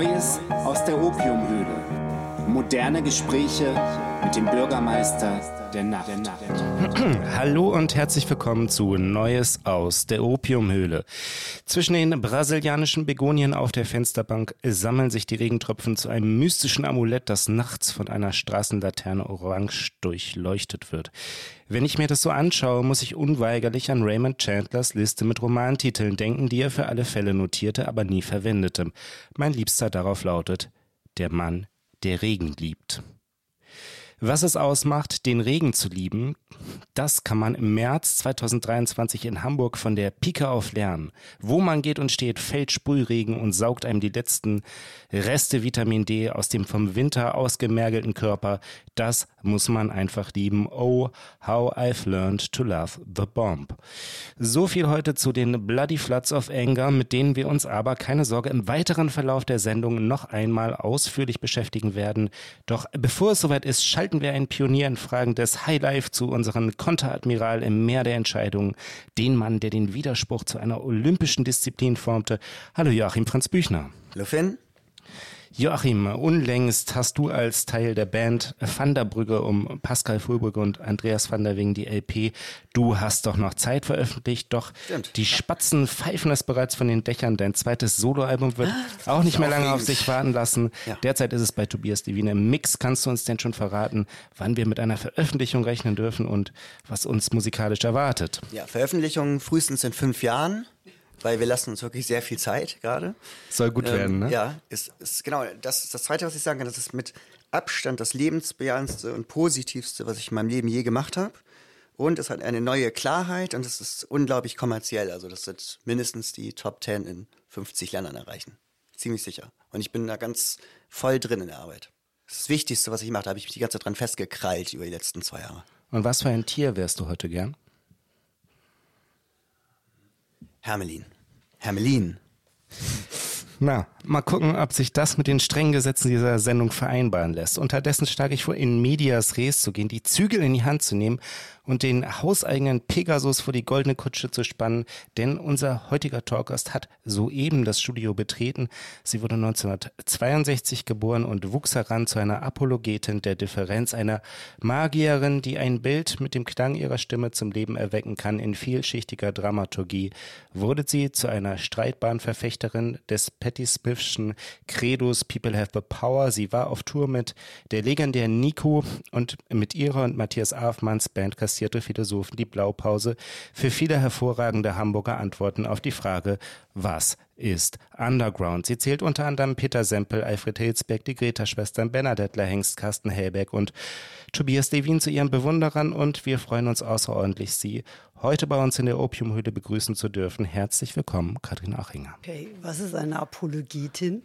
Neues aus der Opiumhöhle. Moderne Gespräche mit dem Bürgermeister der Nacht. Hallo und herzlich willkommen zu Neues aus der Opiumhöhle. Zwischen den brasilianischen Begonien auf der Fensterbank sammeln sich die Regentropfen zu einem mystischen Amulett, das nachts von einer Straßenlaterne orange durchleuchtet wird. Wenn ich mir das so anschaue, muss ich unweigerlich an Raymond Chandlers Liste mit Romantiteln denken, die er für alle Fälle notierte, aber nie verwendete. Mein liebster darauf lautet Der Mann, der Regen liebt. Was es ausmacht, den Regen zu lieben, das kann man im März 2023 in Hamburg von der Pike auf lernen. Wo man geht und steht, fällt Sprühregen und saugt einem die letzten Reste Vitamin D aus dem vom Winter ausgemergelten Körper. Das muss man einfach lieben. Oh, how I've learned to love the bomb. So viel heute zu den Bloody Floods of Anger, mit denen wir uns aber, keine Sorge, im weiteren Verlauf der Sendung noch einmal ausführlich beschäftigen werden. Doch bevor es soweit ist, schalten schalten wir einen Pionier in Fragen des Highlife zu unseren Konteradmiral im Meer der Entscheidungen, den Mann, der den Widerspruch zu einer olympischen Disziplin formte. Hallo Joachim Franz Büchner. Hallo Finn. Joachim, unlängst hast du als Teil der Band Van der Brügge um Pascal Fulbrügge und Andreas van der Wing die LP Du hast doch noch Zeit veröffentlicht, doch Stimmt. die Spatzen pfeifen es bereits von den Dächern. Dein zweites Soloalbum wird ah, auch nicht mehr lange auf sich warten lassen. Ja. Derzeit ist es bei Tobias Divine im Mix. Kannst du uns denn schon verraten, wann wir mit einer Veröffentlichung rechnen dürfen und was uns musikalisch erwartet? Ja, Veröffentlichung frühestens in fünf Jahren weil wir lassen uns wirklich sehr viel Zeit gerade. Soll gut ähm, werden, ne? Ja, ist, ist genau. Das ist das Zweite, was ich sagen kann. Das ist mit Abstand das lebensbejahendste und positivste, was ich in meinem Leben je gemacht habe. Und es hat eine neue Klarheit und es ist unglaublich kommerziell. Also das wird mindestens die Top 10 in 50 Ländern erreichen. Ziemlich sicher. Und ich bin da ganz voll drin in der Arbeit. Das ist das Wichtigste, was ich mache. Da habe ich mich die ganze Zeit dran festgekrallt über die letzten zwei Jahre. Und was für ein Tier wärst du heute gern? Hermelin. Hermelin. Na, mal gucken, ob sich das mit den strengen Gesetzen dieser Sendung vereinbaren lässt. Unterdessen schlage ich vor, in Medias Res zu gehen, die Zügel in die Hand zu nehmen und den hauseigenen Pegasus vor die goldene Kutsche zu spannen, denn unser heutiger Talkgast hat soeben das Studio betreten. Sie wurde 1962 geboren und wuchs heran zu einer Apologetin der Differenz, einer Magierin, die ein Bild mit dem Klang ihrer Stimme zum Leben erwecken kann. In vielschichtiger Dramaturgie wurde sie zu einer streitbaren Verfechterin des Patti Smithschen Credos People Have the Power. Sie war auf Tour mit der legendären Nico und mit ihrer und Matthias Afmanns Band kassierte Philosophen die Blaupause für viele hervorragende Hamburger Antworten auf die Frage, was ist Underground? Sie zählt unter anderem Peter Sempel, Alfred Hilsbeck, die Greta-Schwestern, Bernadette Hengst, Carsten Hellbeck und Tobias Levin zu ihren Bewunderern und wir freuen uns außerordentlich, Sie heute bei uns in der Opiumhöhle begrüßen zu dürfen. Herzlich willkommen, Katrin Achinger. Okay, was ist eine Apologetin?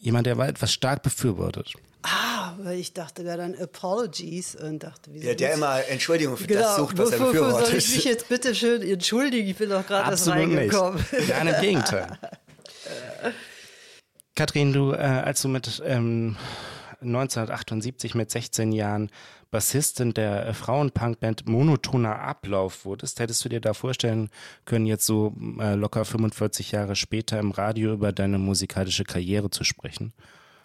Jemand, der etwas stark befürwortet. Ah, weil ich dachte gerade an Apologies und dachte, wieso? Ja, der immer Entschuldigung für genau, das sucht, was er befürwortet. soll ich mich jetzt bitte schön entschuldigen? Ich bin doch gerade erst reingekommen. Nicht. Nein, im Gegenteil. Kathrin, du, äh, als du mit ähm, 1978 mit 16 Jahren Bassistin der äh, Frauenpunkband Monotoner Ablauf wurdest, hättest du dir da vorstellen können, jetzt so äh, locker 45 Jahre später im Radio über deine musikalische Karriere zu sprechen?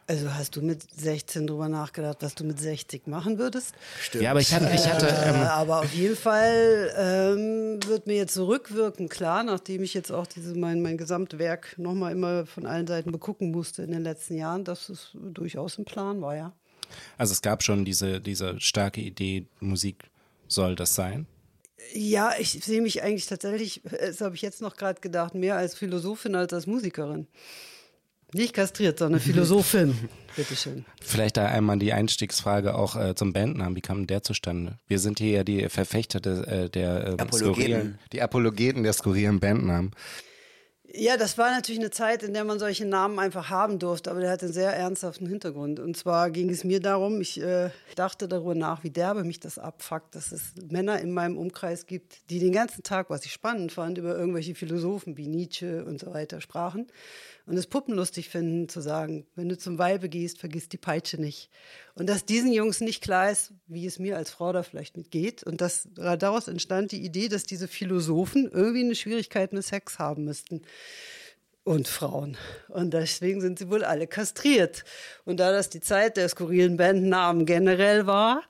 Also hast du mit 16 drüber nachgedacht, was du mit 60 machen würdest? Stimmt. Ja, aber ich hatte, ich hatte. Ähm äh, aber auf jeden Fall ähm, wird mir jetzt zurückwirken klar, nachdem ich jetzt auch diese mein mein Gesamtwerk nochmal immer von allen Seiten begucken musste in den letzten Jahren, dass es durchaus ein Plan war, ja. Also es gab schon diese diese starke Idee, Musik soll das sein. Ja, ich sehe mich eigentlich tatsächlich, das habe ich jetzt noch gerade gedacht, mehr als Philosophin als als Musikerin. Nicht kastriert, sondern Philosophin. Bitteschön. Vielleicht da einmal die Einstiegsfrage auch äh, zum Bandnamen. Wie kam der zustande? Wir sind hier ja die Verfechter de, äh, der äh, Apologeten. die Apologeten der skurrilen Bandnamen. Ja, das war natürlich eine Zeit, in der man solche Namen einfach haben durfte, aber der hat einen sehr ernsthaften Hintergrund. Und zwar ging es mir darum, ich äh, dachte darüber nach, wie derbe mich das abfuckt, dass es Männer in meinem Umkreis gibt, die den ganzen Tag, was ich spannend fand, über irgendwelche Philosophen wie Nietzsche und so weiter sprachen und es puppenlustig finden, zu sagen, wenn du zum Weibe gehst, vergiss die Peitsche nicht. Und dass diesen Jungs nicht klar ist, wie es mir als Frau da vielleicht mitgeht. Und dass daraus entstand die Idee, dass diese Philosophen irgendwie eine Schwierigkeit mit Sex haben müssten. und Frauen. Und deswegen sind sie wohl alle kastriert. Und da das die Zeit der skurrilen Bandnamen generell war,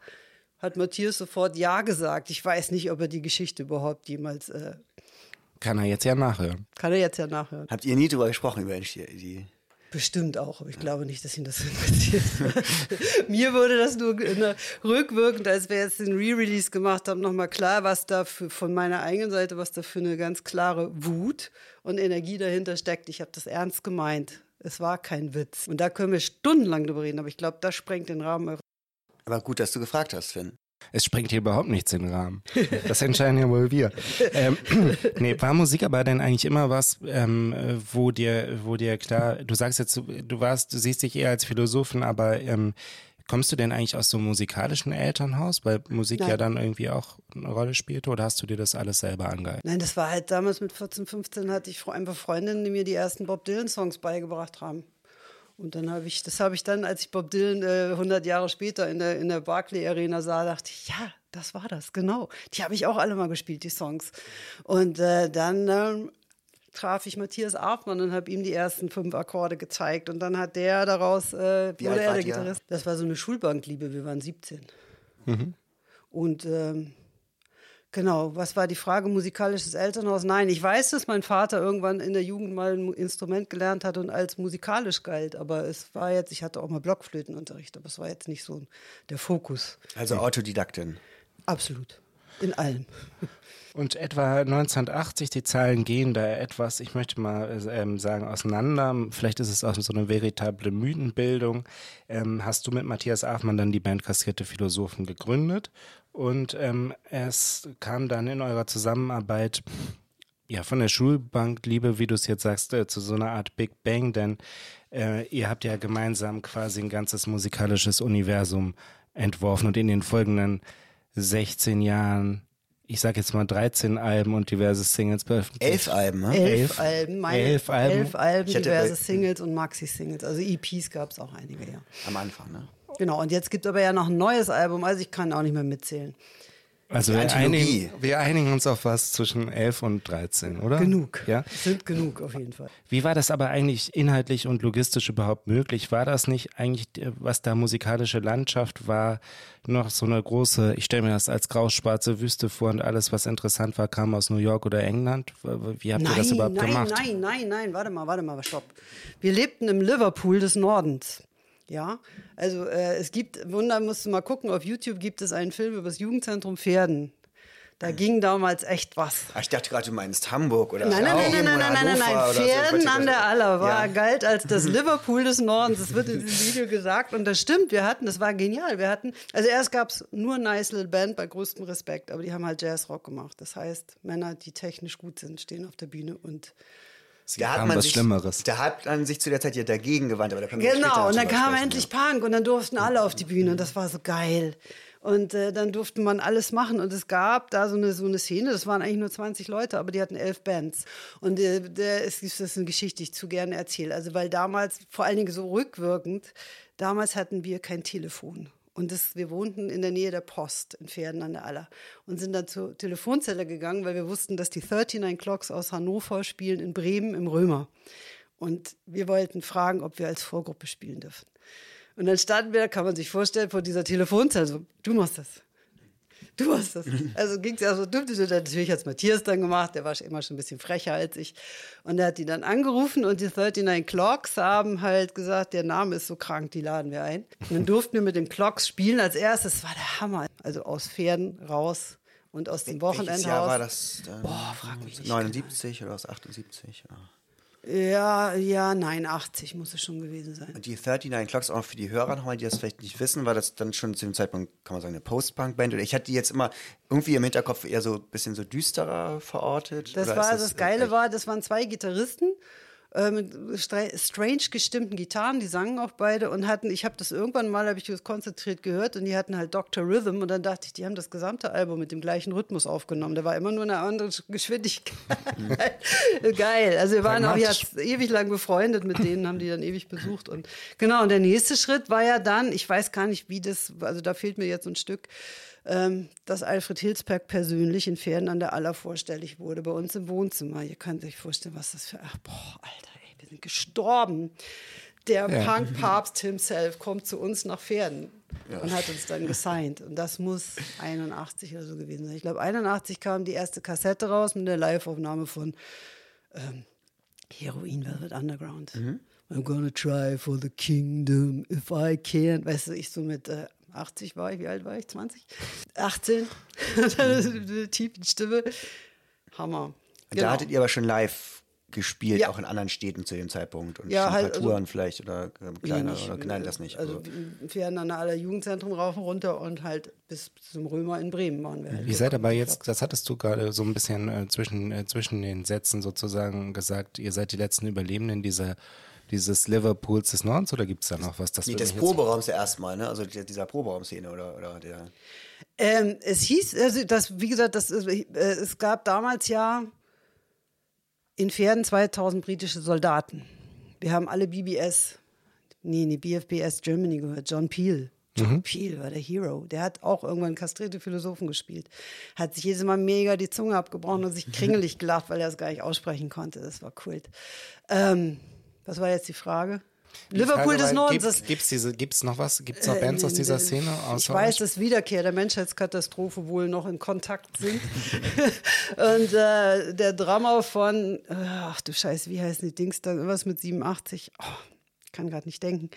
hat Matthias sofort Ja gesagt. Ich weiß nicht, ob er die Geschichte überhaupt jemals. Äh, kann er jetzt ja nachhören. Kann er jetzt ja nachhören. Habt ihr nie darüber gesprochen, über die. Bestimmt auch, aber ich glaube nicht, dass ihn das interessiert. Mir wurde das nur rückwirkend, als wir jetzt den Re-Release gemacht haben, nochmal klar, was da für, von meiner eigenen Seite, was da für eine ganz klare Wut und Energie dahinter steckt. Ich habe das ernst gemeint. Es war kein Witz. Und da können wir stundenlang drüber reden, aber ich glaube, das sprengt den Rahmen. Aber gut, dass du gefragt hast, Finn. Es sprengt hier überhaupt nichts in den Rahmen. Das entscheiden ja wohl wir. ähm, nee, war Musik aber denn eigentlich immer was, ähm, wo dir, wo dir klar, du sagst jetzt, du warst, du siehst dich eher als Philosophin, aber ähm, kommst du denn eigentlich aus so einem musikalischen Elternhaus, weil Musik Nein. ja dann irgendwie auch eine Rolle spielte oder hast du dir das alles selber angeeignet? Nein, das war halt damals mit 14, 15 hatte ich einfach Freundinnen, die mir die ersten Bob Dylan Songs beigebracht haben. Und dann habe ich, das habe ich dann, als ich Bob Dylan äh, 100 Jahre später in der, in der Barclay Arena sah, dachte ich, ja, das war das, genau. Die habe ich auch alle mal gespielt, die Songs. Und äh, dann ähm, traf ich Matthias Arpmann und habe ihm die ersten fünf Akkorde gezeigt. Und dann hat der daraus, äh, Wie alt er der Gitarrist. Das war so eine Schulbankliebe, wir waren 17. Mhm. Und ähm, Genau, was war die Frage? Musikalisches Elternhaus? Nein, ich weiß, dass mein Vater irgendwann in der Jugend mal ein Instrument gelernt hat und als musikalisch galt, aber es war jetzt, ich hatte auch mal Blockflötenunterricht, aber es war jetzt nicht so der Fokus. Also Autodidaktin. Absolut. In allem. Und etwa 1980, die Zahlen gehen da etwas, ich möchte mal ähm, sagen, auseinander. Vielleicht ist es auch so eine veritable Mythenbildung. Ähm, hast du mit Matthias Afmann dann die Band Kassierte Philosophen gegründet und ähm, es kam dann in eurer Zusammenarbeit ja von der Schulbank, Liebe, wie du es jetzt sagst, äh, zu so einer Art Big Bang, denn äh, ihr habt ja gemeinsam quasi ein ganzes musikalisches Universum entworfen und in den folgenden 16 Jahren ich sag jetzt mal 13 Alben und diverse Singles veröffentlicht. Elf Alben, ne? Elf, elf Alben, meine, elf Alben, elf Alben diverse Singles und Maxi-Singles. Also EPs gab es auch einige, ja. Am Anfang, ne? Genau, und jetzt gibt es aber ja noch ein neues Album, also ich kann auch nicht mehr mitzählen. Also wir einigen, wir einigen, uns auf was zwischen 11 und 13, oder? Genug. Ja? Sind genug auf jeden Fall. Wie war das aber eigentlich inhaltlich und logistisch überhaupt möglich? War das nicht eigentlich, was da musikalische Landschaft war, noch so eine große, ich stelle mir das als grau-schwarze Wüste vor und alles, was interessant war, kam aus New York oder England? Wie habt nein, ihr das überhaupt nein, gemacht? Nein, nein, nein, warte mal, warte mal, stopp. Wir lebten im Liverpool des Nordens. Ja, also äh, es gibt, Wunder, musst du mal gucken, auf YouTube gibt es einen Film über das Jugendzentrum Pferden. Da ging damals echt was. Ach, ich dachte gerade, du meinst Hamburg oder Nein, nein, nein, nein, nein, nein, nein, nein. Pferden an der Aller war, ja. galt als das Liverpool des Nordens. Das wird in diesem Video gesagt. Und das stimmt, wir hatten, das war genial. Wir hatten, also erst gab es nur Nice Little Band bei größtem Respekt, aber die haben halt Jazzrock gemacht. Das heißt, Männer, die technisch gut sind, stehen auf der Bühne und Sie da hat man was sich, Schlimmeres. Da hat man sich zu der Zeit ja dagegen gewandt, aber da Genau, und dann kam sprechen, endlich ja. Punk und dann durften alle auf die Bühne und das war so geil. Und äh, dann durfte man alles machen und es gab da so eine, so eine Szene, das waren eigentlich nur 20 Leute, aber die hatten elf Bands. Und äh, der, es ist, das ist eine Geschichte, die ich zu gerne erzähle. Also weil damals, vor allen Dingen so rückwirkend, damals hatten wir kein Telefon. Und das, wir wohnten in der Nähe der Post in Pferden an der Aller und sind dann zur Telefonzelle gegangen, weil wir wussten, dass die 39 Clocks aus Hannover spielen in Bremen im Römer. Und wir wollten fragen, ob wir als Vorgruppe spielen dürfen. Und dann standen wir, kann man sich vorstellen, vor dieser Telefonzelle so, du machst das. Du hast das. Also ging es ja so, natürlich hat es Matthias dann gemacht, der war immer schon ein bisschen frecher als ich. Und er hat die dann angerufen und die 39 Clocks haben halt gesagt, der Name ist so krank, die laden wir ein. Und dann durften wir mit den Clocks spielen als erstes, das war der Hammer. Also aus Pferden raus und aus dem Wochenendhaus. Welches Jahr war das? Boah, frag mich nicht. 79 oder aus 78? Ja. Ja, ja, nein, 80 muss es schon gewesen sein. Und die 39 Clocks auch für die Hörer nochmal, die das vielleicht nicht wissen, war das dann schon zu dem Zeitpunkt, kann man sagen, eine Post-Punk-Band? Oder ich hatte die jetzt immer irgendwie im Hinterkopf eher so ein bisschen so düsterer verortet. Das war, das, das Geile war, das waren zwei Gitarristen äh, mit strange gestimmten Gitarren, die sangen auch beide und hatten, ich habe das irgendwann mal, habe ich das konzentriert gehört und die hatten halt Dr. Rhythm und dann dachte ich, die haben das gesamte Album mit dem gleichen Rhythmus aufgenommen. Der war immer nur eine andere Geschwindigkeit. Geil. Also wir waren auch jetzt ewig lang befreundet mit denen, haben die dann ewig besucht und genau. Und der nächste Schritt war ja dann, ich weiß gar nicht, wie das, also da fehlt mir jetzt ein Stück, ähm, dass Alfred Hilsberg persönlich in Pferden an der Aller vorstellig wurde, bei uns im Wohnzimmer. Ihr könnt euch vorstellen, was das für, ach, boah, Alter, ey. wir sind gestorben. Der ja. Punk-Papst himself kommt zu uns nach Pferden ja. und hat uns dann gesigned. Und das muss 81 oder so gewesen sein. Ich glaube, 81 kam die erste Kassette raus mit der Live-Aufnahme von ähm, Heroin Velvet Underground. Mhm. I'm gonna try for the kingdom if I can. Weißt du, ich so mit äh, 80 war ich, wie alt war ich? 20? 18. eine tiefe Stimme. Hammer. Genau. Da hattet ihr aber schon live gespielt, ja. auch in anderen Städten zu dem Zeitpunkt und ja, halt, Touren also, vielleicht oder ähm, kleiner nicht, oder nein, das nicht. Also, also wir fähren an aller Jugendzentrum rauf und runter und halt bis zum Römer in Bremen waren wir. Halt Ihr seid aber jetzt, das hattest du gerade so ein bisschen äh, zwischen, äh, zwischen den Sätzen sozusagen gesagt, ihr seid die letzten Überlebenden dieser dieses Liverpools des Nordens oder gibt es da noch was? Das nee, des Proberaums erstmal, ne? Also dieser Proberaumszene oder, oder der. Ähm, es hieß, also das, wie gesagt, das, äh, es gab damals ja in Pferden 2000 britische Soldaten. Wir haben alle BBS, nee, nee, BFBS Germany gehört, John Peel. John mhm. Peel war der Hero. Der hat auch irgendwann kastrierte Philosophen gespielt. Hat sich jedes Mal mega die Zunge abgebrochen und sich kringelig gelacht, weil er es gar nicht aussprechen konnte. Das war Kult. Ähm, was war jetzt die Frage? Liverpool Frage, des Nordens. Gibt es gibt's noch was? Gibt es noch äh, Bands aus dieser Szene? Ich weiß, dass Wiederkehr der Menschheitskatastrophe wohl noch in Kontakt sind. und äh, der Drama von, ach du Scheiße, wie heißen die Dings da? Irgendwas mit 87. Oh, ich kann gerade nicht denken.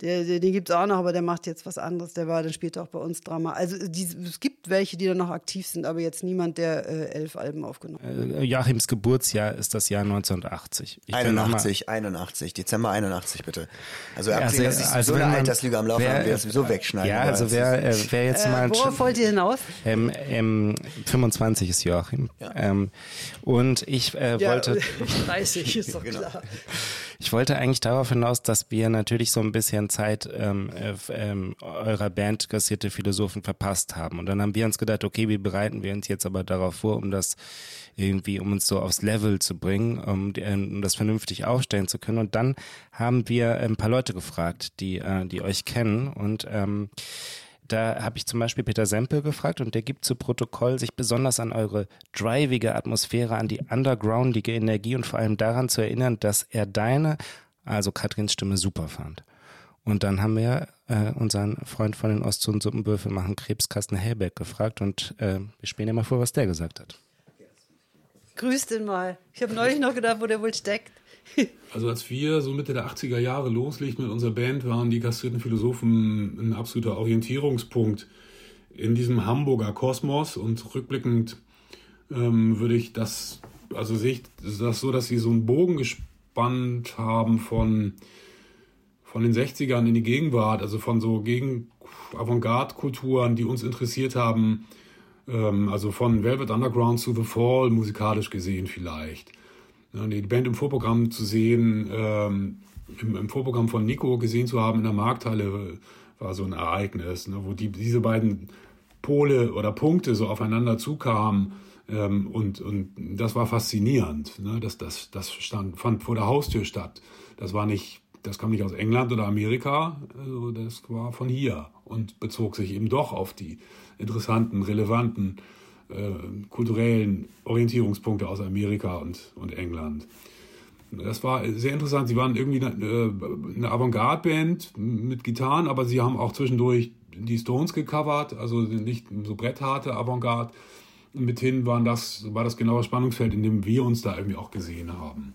Der, der, den gibt es auch noch, aber der macht jetzt was anderes. Der war dann später auch bei uns Drama. Also die, es gibt welche, die dann noch aktiv sind, aber jetzt niemand, der äh, elf Alben aufgenommen hat. Äh, Joachims Geburtsjahr ist das Jahr 1980. Ich 81, 81, Dezember 81 bitte. Also, also, dass ich also so eine Alterslüge am Laufen haben, wir das sowieso wegschneiden. Ja, also wer, äh, wer jetzt äh, mal... Worauf wollt ihr hinaus? Ähm, ähm, 25 ist Joachim. Ja. Ähm, und ich äh, ja, wollte... 30 ist doch genau. klar. Ich wollte eigentlich darauf hinaus, dass wir natürlich so ein bisschen Zeit ähm, äh, ähm, eurer Band Kassierte Philosophen verpasst haben. Und dann haben wir uns gedacht, okay, wie bereiten wir uns jetzt aber darauf vor, um das irgendwie, um uns so aufs Level zu bringen, um, um das vernünftig aufstellen zu können. Und dann haben wir ein paar Leute gefragt, die, äh, die euch kennen und ähm, da habe ich zum Beispiel Peter Sempel gefragt und der gibt zu Protokoll, sich besonders an eure drivige Atmosphäre, an die undergroundige Energie und vor allem daran zu erinnern, dass er deine, also Katrins Stimme, super fand. Und dann haben wir äh, unseren Freund von den Ost- und Suppenwürfel machen, Krebskasten Hellbeck, gefragt und äh, wir spielen dir mal vor, was der gesagt hat. Grüß den mal. Ich habe neulich noch gedacht, wo der wohl steckt. Also als wir so Mitte der 80er Jahre loslegten mit unserer Band, waren die kastrierten Philosophen ein absoluter Orientierungspunkt in diesem Hamburger Kosmos und rückblickend ähm, würde ich das, also sehe ich das so, dass sie so einen Bogen gespannt haben von, von den 60ern in die Gegenwart, also von so gegen Avantgarde-Kulturen, die uns interessiert haben, ähm, also von Velvet Underground zu The Fall musikalisch gesehen vielleicht die Band im Vorprogramm zu sehen, ähm, im, Vorprogramm von Nico gesehen zu haben in der Markthalle, war so ein Ereignis, ne, wo die, diese beiden Pole oder Punkte so aufeinander zukamen. Ähm, und, und das war faszinierend. Ne? Das, das, das stand, fand vor der Haustür statt. Das war nicht, das kam nicht aus England oder Amerika, also das war von hier und bezog sich eben doch auf die interessanten, relevanten äh, kulturellen Orientierungspunkte aus Amerika und, und England. Das war sehr interessant. Sie waren irgendwie eine, äh, Avantgarde-Band mit Gitarren, aber sie haben auch zwischendurch die Stones gecovert, also nicht so brettharte Avantgarde. Mithin waren das, war das genaue Spannungsfeld, in dem wir uns da irgendwie auch gesehen haben.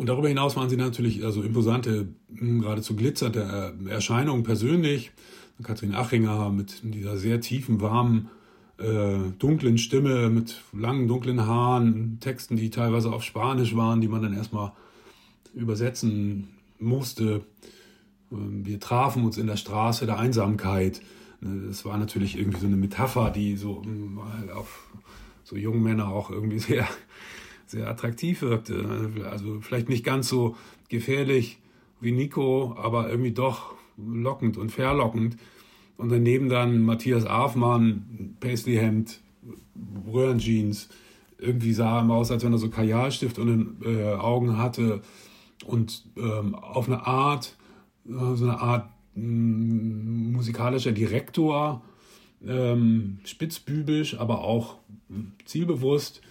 Und darüber hinaus waren sie natürlich also imposante, geradezu glitzerte äh, Erscheinungen persönlich. Kathrin Achinger mit dieser sehr tiefen, warmen äh, dunklen Stimme, mit langen dunklen Haaren, Texten, die teilweise auf Spanisch waren, die man dann erstmal übersetzen musste. Ähm, wir trafen uns in der Straße der Einsamkeit. Das war natürlich irgendwie so eine Metapher, die so ähm, auf so jungen Männer auch irgendwie sehr, sehr attraktiv wirkte. Also vielleicht nicht ganz so gefährlich wie Nico, aber irgendwie doch lockend und verlockend. Und daneben dann Matthias Afmann, Paisley-Hemd, Röhrenjeans. Irgendwie sah er aus, als wenn er so Kajalstift und den äh, Augen hatte. Und ähm, auf eine Art, äh, so eine Art mm, musikalischer Direktor, ähm, spitzbübisch, aber auch zielbewusst.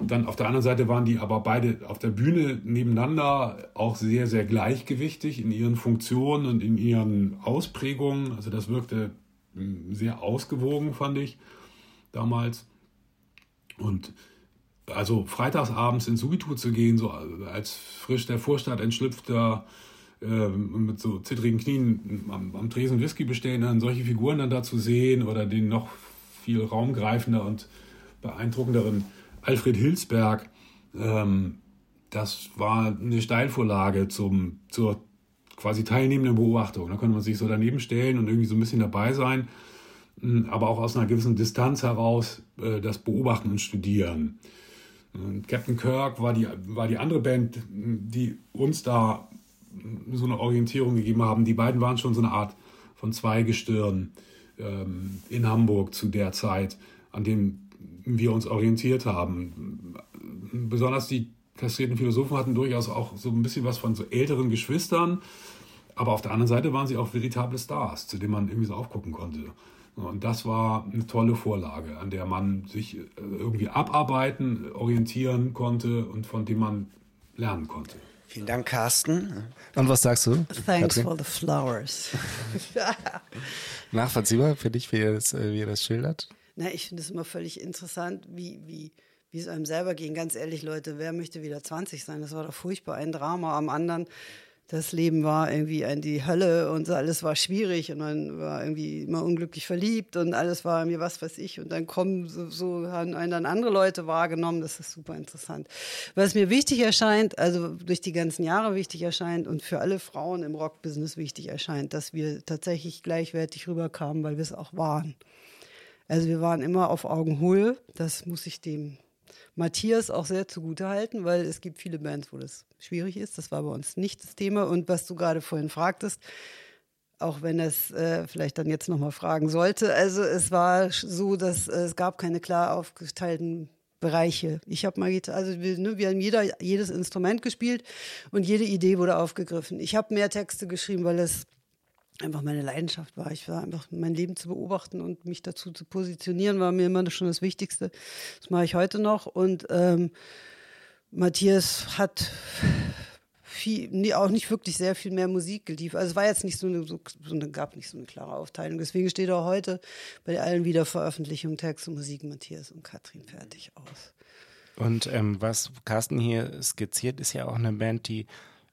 Dann auf der anderen Seite waren die aber beide auf der Bühne nebeneinander auch sehr, sehr gleichgewichtig in ihren Funktionen und in ihren Ausprägungen. Also das wirkte hm, sehr ausgewogen, fand ich damals. Und also freitagsabends ins Subitu zu gehen, so als frisch der Vorstadt entschlüpfter, äh, mit so zittrigen Knien am, am Tresen Whisky bestellen, dann solche Figuren dann da zu sehen oder den noch viel raumgreifender und beeindruckenderen Alfred Hilsberg, ähm, das war eine Steilvorlage zum, zur quasi teilnehmenden Beobachtung. Da konnte man sich so daneben stellen und irgendwie so ein bisschen dabei sein, hm, aber auch aus einer gewissen Distanz heraus äh, das Beobachten und Studieren. Und Captain Kirk war die, war die andere Band, die uns da so eine Orientierung gegeben haben. Die beiden waren schon so eine Art von Zweigestirn ähm, in Hamburg zu der Zeit, an dem wir uns orientiert haben. Besonders die kastrierten Philosophen hatten durchaus auch so ein bisschen was von so älteren Geschwistern, aber auf der anderen Seite waren sie auch veritable Stars, zu denen man irgendwie so aufgucken konnte. Und das war eine tolle Vorlage, an der man sich äh, irgendwie abarbeiten, orientieren konnte und von dem man lernen konnte. Vielen Dank, Carsten. Und was sagst du? Thanks Katrin? for the flowers. Nachvollziehbar für dich, wie ihr das, äh, wie ihr das schildert? Na, ich finde es immer völlig interessant, wie, wie, wie es einem selber ging. Ganz ehrlich, Leute, wer möchte wieder 20 sein? Das war doch furchtbar, ein Drama am anderen. Das Leben war irgendwie in die Hölle und alles war schwierig und man war irgendwie immer unglücklich verliebt und alles war mir was weiß ich. Und dann kommen so, so haben einen dann andere Leute wahrgenommen. Das ist super interessant. Was mir wichtig erscheint, also durch die ganzen Jahre wichtig erscheint und für alle Frauen im Rockbusiness wichtig erscheint, dass wir tatsächlich gleichwertig rüberkamen, weil wir es auch waren. Also wir waren immer auf Augenhöhe. Das muss ich dem Matthias auch sehr zugute halten, weil es gibt viele Bands, wo das schwierig ist. Das war bei uns nicht das Thema. Und was du gerade vorhin fragtest, auch wenn es äh, vielleicht dann jetzt nochmal fragen sollte. Also es war so, dass äh, es gab keine klar aufgeteilten Bereiche. Ich habe mal, also wir, ne, wir haben jeder jedes Instrument gespielt und jede Idee wurde aufgegriffen. Ich habe mehr Texte geschrieben, weil es einfach meine Leidenschaft war. Ich war einfach mein Leben zu beobachten und mich dazu zu positionieren, war mir immer schon das Wichtigste. Das mache ich heute noch. Und ähm, Matthias hat viel, nee, auch nicht wirklich sehr viel mehr Musik geliefert. Also es war jetzt nicht so eine, so, so eine, gab nicht so eine klare Aufteilung. Deswegen steht auch heute bei allen Wiederveröffentlichungen Text und Musik Matthias und Katrin fertig aus. Und ähm, was Carsten hier skizziert, ist ja auch eine Band, die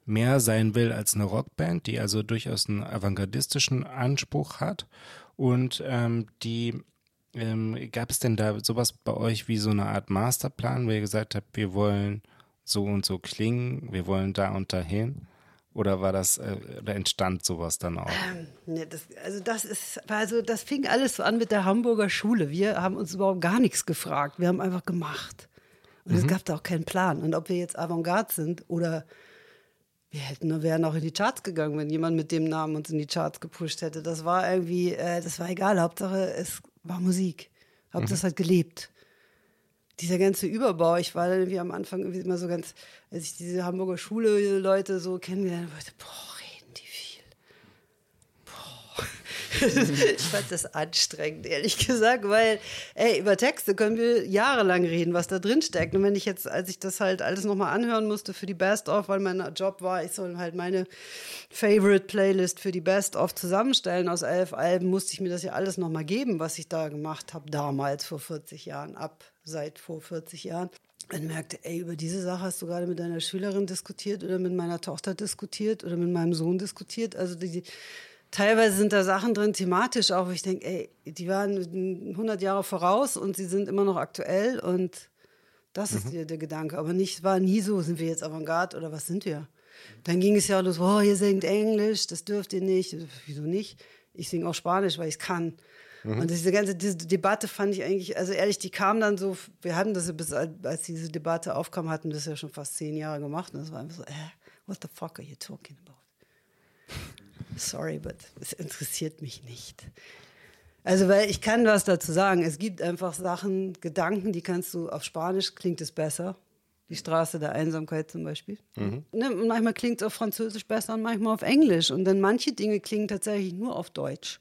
mehr sein will als eine Rockband, die also durchaus einen avantgardistischen Anspruch hat und ähm, die ähm, gab es denn da sowas bei euch wie so eine Art Masterplan, wo ihr gesagt habt, wir wollen so und so klingen, wir wollen da und dahin? Oder war das, äh, oder entstand sowas dann auch? Ähm, ne, das, also das ist, also das fing alles so an mit der Hamburger Schule. Wir haben uns überhaupt gar nichts gefragt. Wir haben einfach gemacht. Und mhm. es gab da auch keinen Plan. Und ob wir jetzt Avantgarde sind oder wir hätten, wären auch in die Charts gegangen, wenn jemand mit dem Namen uns in die Charts gepusht hätte. Das war irgendwie, äh, das war egal. Hauptsache, es war Musik. Hauptsache, mhm. es hat gelebt. Dieser ganze Überbau, ich war dann irgendwie am Anfang irgendwie immer so ganz, als ich diese Hamburger Schule-Leute so kennengelernt habe, boah, ich fand das anstrengend, ehrlich gesagt, weil, ey, über Texte können wir jahrelang reden, was da drin steckt. Und wenn ich jetzt, als ich das halt alles nochmal anhören musste für die Best-of, weil mein Job war, ich soll halt meine Favorite-Playlist für die Best-of zusammenstellen aus elf Alben, musste ich mir das ja alles nochmal geben, was ich da gemacht habe, damals vor 40 Jahren, ab seit vor 40 Jahren dann merkte, ey, über diese Sache hast du gerade mit deiner Schülerin diskutiert oder mit meiner Tochter diskutiert oder mit meinem Sohn diskutiert. Also die, teilweise sind da Sachen drin, thematisch auch, wo ich denke, ey, die waren 100 Jahre voraus und sie sind immer noch aktuell und das mhm. ist der, der, Gedanke. Aber nicht, war nie so, sind wir jetzt Avantgarde oder was sind wir? Dann ging es ja los, oh, ihr singt Englisch, das dürft ihr nicht. Wieso nicht? Ich singe auch Spanisch, weil ich es kann. Mhm. Und diese ganze diese Debatte fand ich eigentlich, also ehrlich, die kam dann so, wir hatten das, bis, als diese Debatte aufkam, hatten das ja schon fast zehn Jahre gemacht. Und das war einfach so, äh, what the fuck are you talking about? Sorry, but es interessiert mich nicht. Also, weil ich kann was dazu sagen. Es gibt einfach Sachen, Gedanken, die kannst du auf Spanisch, klingt es besser. Die Straße der Einsamkeit zum Beispiel. Mhm. Ne, manchmal klingt es auf Französisch besser und manchmal auf Englisch. Und dann manche Dinge klingen tatsächlich nur auf Deutsch.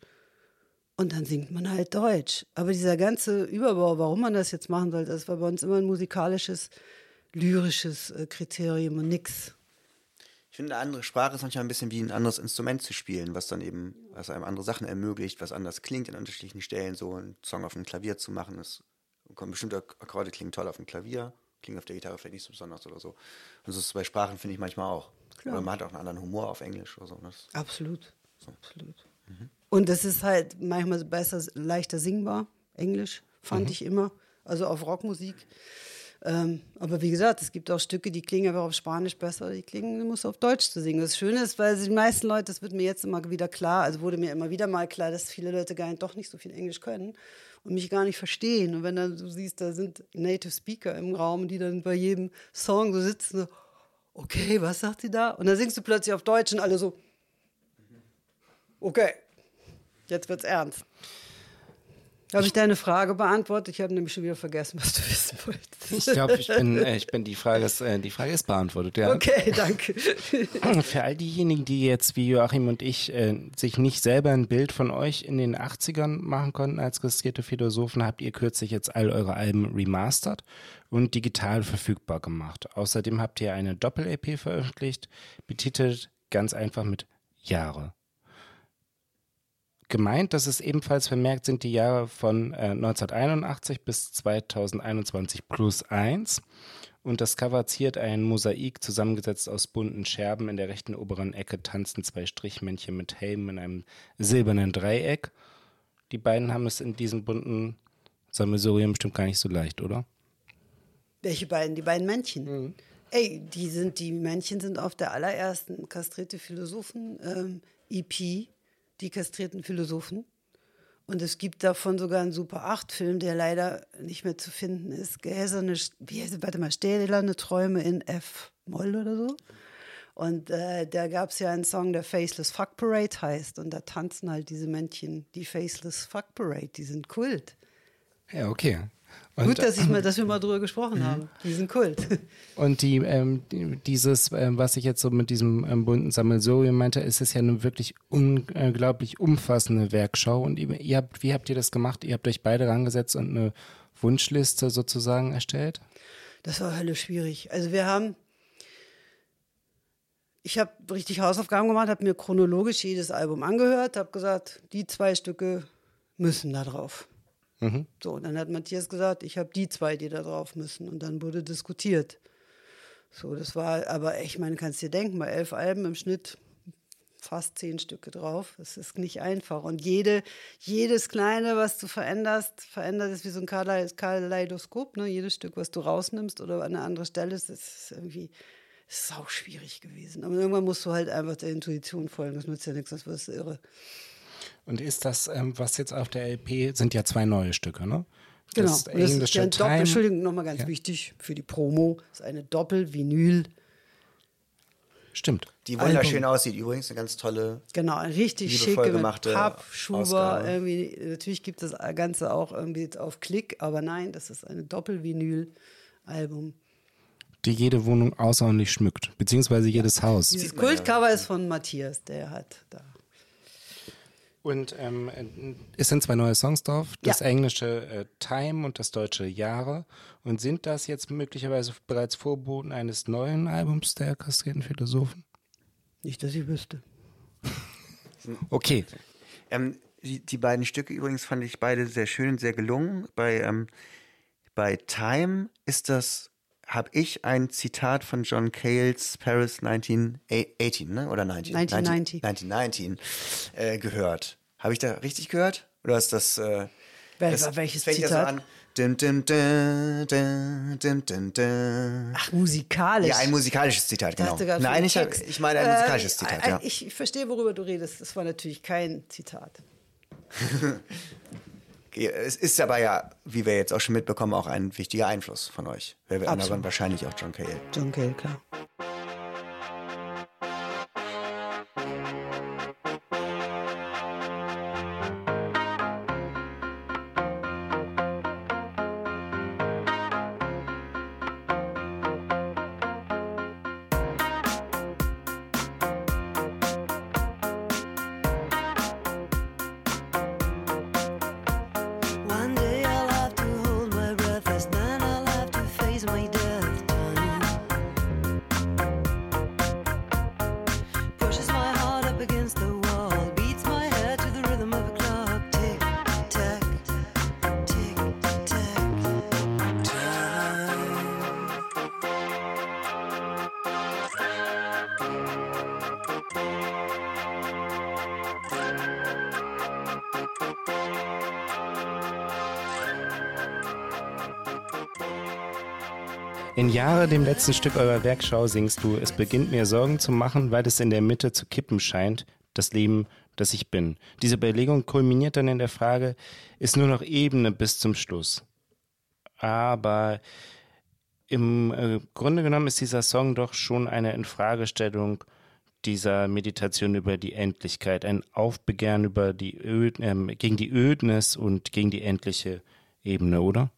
Und dann singt man halt Deutsch. Aber dieser ganze Überbau, warum man das jetzt machen sollte, das war bei uns immer ein musikalisches, lyrisches äh, Kriterium und nix. Ich finde, eine andere Sprache ist manchmal ein bisschen wie ein anderes Instrument zu spielen, was dann eben, was einem andere Sachen ermöglicht, was anders klingt in unterschiedlichen Stellen. So einen Song auf dem Klavier zu machen, ist, bestimmte Akkorde klingen toll auf dem Klavier, klingen auf der Gitarre vielleicht nicht so besonders oder so. Und so ist es bei Sprachen, finde ich manchmal auch. Klar. Oder man hat auch einen anderen Humor auf Englisch oder so. Das, Absolut. Absolut. Und es ist halt manchmal besser, leichter singbar, Englisch, fand ich immer. Also auf Rockmusik. Ähm, aber wie gesagt, es gibt auch Stücke, die klingen aber auf Spanisch besser, die klingen, du musst auf Deutsch zu singen. Das Schöne ist, weil die meisten Leute, das wird mir jetzt immer wieder klar, also wurde mir immer wieder mal klar, dass viele Leute gar nicht, doch nicht so viel Englisch können und mich gar nicht verstehen. Und wenn dann du siehst, da sind Native Speaker im Raum, die dann bei jedem Song so sitzen, so, okay, was sagt sie da? Und dann singst du plötzlich auf Deutsch und alle so, okay, jetzt wird's ernst. Habe ich deine Frage beantwortet? Ich habe nämlich schon wieder vergessen, was du wissen wolltest. Ich glaube, ich bin, äh, ich bin die Frage ist, äh, die Frage ist beantwortet, ja. Okay, danke. Für all diejenigen, die jetzt wie Joachim und ich äh, sich nicht selber ein Bild von euch in den 80ern machen konnten als riskierte Philosophen, habt ihr kürzlich jetzt all eure Alben remastert und digital verfügbar gemacht. Außerdem habt ihr eine Doppel-EP veröffentlicht, betitelt ganz einfach mit Jahre. Gemeint, das ist ebenfalls vermerkt, sind die Jahre von äh, 1981 bis 2021 plus eins. Und das Cover ziert ein Mosaik zusammengesetzt aus bunten Scherben. In der rechten oberen Ecke tanzen zwei Strichmännchen mit Helmen in einem silbernen Dreieck. Die beiden haben es in diesem bunten Sammelsurium bestimmt gar nicht so leicht, oder? Welche beiden? Die beiden Männchen. Ey, die sind, die Männchen sind auf der allerersten kastrierte Philosophen ähm, EP, die kastrierten Philosophen. Und es gibt davon sogar einen Super 8-Film, der leider nicht mehr zu finden ist. Gläserne, wie heißt warte mal, stählerne Träume in F-Moll oder so. Und äh, da gab es ja einen Song, der Faceless Fuck Parade heißt. Und da tanzen halt diese Männchen, die Faceless Fuck Parade, die sind Kult. Ja, okay. Und, Gut, dass, ich mal, dass wir mal drüber gesprochen haben. Die sind Kult. Und die, ähm, die, dieses, ähm, was ich jetzt so mit diesem ähm, bunten Sammelsurium meinte, ist es ja eine wirklich unglaublich umfassende Werkschau. Und ihr, ihr habt, wie habt ihr das gemacht? Ihr habt euch beide rangesetzt und eine Wunschliste sozusagen erstellt? Das war höllisch schwierig. Also wir haben, ich habe richtig Hausaufgaben gemacht, habe mir chronologisch jedes Album angehört, habe gesagt, die zwei Stücke müssen da drauf. So, und dann hat Matthias gesagt, ich habe die zwei, die da drauf müssen. Und dann wurde diskutiert. So, das war, aber ich meine, kannst dir denken, bei elf Alben im Schnitt fast zehn Stücke drauf. Das ist nicht einfach. Und jede, jedes kleine, was du veränderst, verändert es wie so ein Kalei- Kaleidoskop. Ne? Jedes Stück, was du rausnimmst oder an eine andere Stelle, das ist irgendwie ist auch schwierig gewesen. Aber irgendwann musst du halt einfach der Intuition folgen. Das nützt ja nichts, sonst wirst du irre. Und ist das, ähm, was jetzt auf der LP, sind ja zwei neue Stücke, ne? Genau. Das das ist ja ein Doppel, Time. Entschuldigung, nochmal ganz wichtig für die Promo. Das ist eine Doppel-Vinyl. Stimmt. die wunderschön aussieht übrigens, eine ganz tolle. Genau, ein richtig schicke gemachte Pappschuber. Ausgabe. Irgendwie, natürlich gibt das Ganze auch irgendwie jetzt auf Klick, aber nein, das ist eine Doppel-Vinyl-Album. Die jede Wohnung außerordentlich schmückt, beziehungsweise jedes Haus. Dieses Kultcover ist von Matthias, der hat da. Und ähm, es sind zwei neue Songs drauf, das Ja. englische äh, Time und das deutsche Jahre. Und sind das jetzt möglicherweise bereits Vorboten eines neuen Albums der kastrierten Philosophen? Nicht, dass ich wüsste. Okay. Ähm, die, die beiden Stücke übrigens fand ich beide sehr schön, sehr gelungen. Bei, ähm, bei Time ist das, habe ich ein Zitat von John Cales Paris 1918, ne? oder 19? 1990. 1919 äh, gehört. Habe ich da richtig gehört? Oder ist das... Äh, Wel- das welches fängt ja Zitat? so an. Dun, dun, dun. Ach, musikalisch. Ja, ein musikalisches Zitat, genau. Nein, ich, ich meine ein musikalisches Äh, Zitat, ja. Ich verstehe, worüber du redest. Das war natürlich kein Zitat. Es ist aber ja, wie wir jetzt auch schon mitbekommen, auch ein wichtiger Einfluss von euch. Wer wir anderen wahrscheinlich auch John Cale. John Cale, klar. In Jahre, dem letzten Stück eurer Werkschau, singst du, es beginnt mir Sorgen zu machen, weil es in der Mitte zu kippen scheint, das Leben, das ich bin. Diese Überlegung kulminiert dann in der Frage, ist nur noch Ebene bis zum Schluss. Aber im äh, Grunde genommen ist dieser Song doch schon eine Infragestellung dieser Meditation über die Endlichkeit, ein Aufbegehren über die Öd, äh, gegen die Ödnis und gegen die endliche Ebene, oder?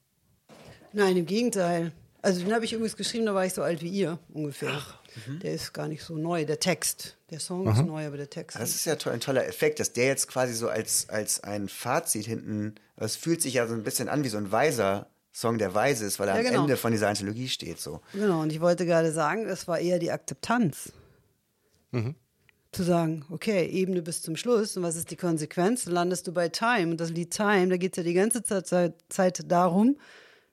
Nein, im Gegenteil. Also den habe ich übrigens geschrieben, da war ich so alt wie ihr ungefähr. Ach, mhm. der ist gar nicht so neu, der Text. Der Song Aha. ist neu, aber der Text. Das ist ja ein toller Effekt, dass der jetzt quasi so als, als ein Fazit hinten, es fühlt sich ja so ein bisschen an wie so ein weiser Song, der weise ist, weil er ja, am genau. Ende von dieser Anthologie steht. So. Genau, und ich wollte gerade sagen, es war eher die Akzeptanz. Mhm. Zu sagen, okay, Ebene bis zum Schluss. Und was ist die Konsequenz? Dann landest du bei Time. Und das Lied Time, da geht es ja die ganze Zeit, Zeit darum,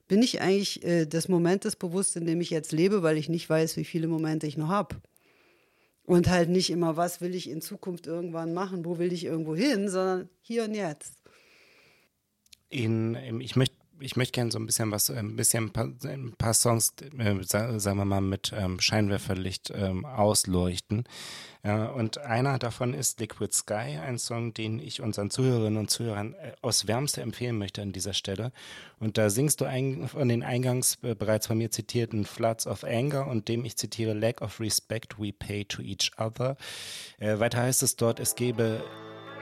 bin ich eigentlich äh, des Momentes bewusst, in dem ich jetzt lebe, weil ich nicht weiß, wie viele Momente ich noch habe. Und halt nicht immer, was will ich in Zukunft irgendwann machen, wo will ich irgendwo hin, sondern hier und jetzt. In, ich möchte ich möchte gerne so ein bisschen was, ein bisschen ein paar, ein paar Songs, äh, sagen wir mal, mit ähm, Scheinwerferlicht ähm, ausleuchten. Ja, und einer davon ist Liquid Sky, ein Song, den ich unseren Zuhörerinnen und Zuhörern äh, aus Wärmste empfehlen möchte an dieser Stelle. Und da singst du ein, von den eingangs äh, bereits von mir zitierten Floods of Anger und dem ich zitiere Lack of Respect we pay to each other. Äh, weiter heißt es dort, es gebe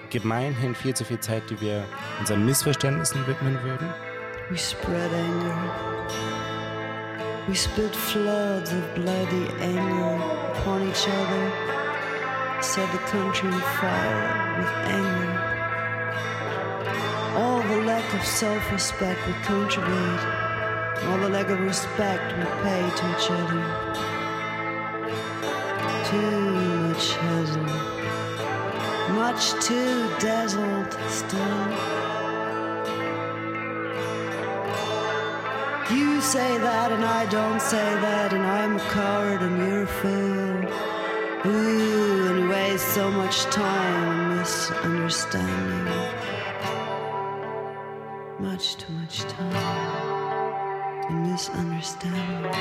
gemeinhin viel zu viel Zeit, die wir unseren Missverständnissen widmen würden. We spread anger. We spit floods of bloody anger upon each other. Set the country on fire with anger. All the lack of self respect we contribute. All the lack of respect we pay to each other. Too much hassle. Much too dazzled still. You say that and I don't say that, and I'm a coward and you're a fool. Ooh, and waste so much time in misunderstanding. Much too much time in misunderstanding.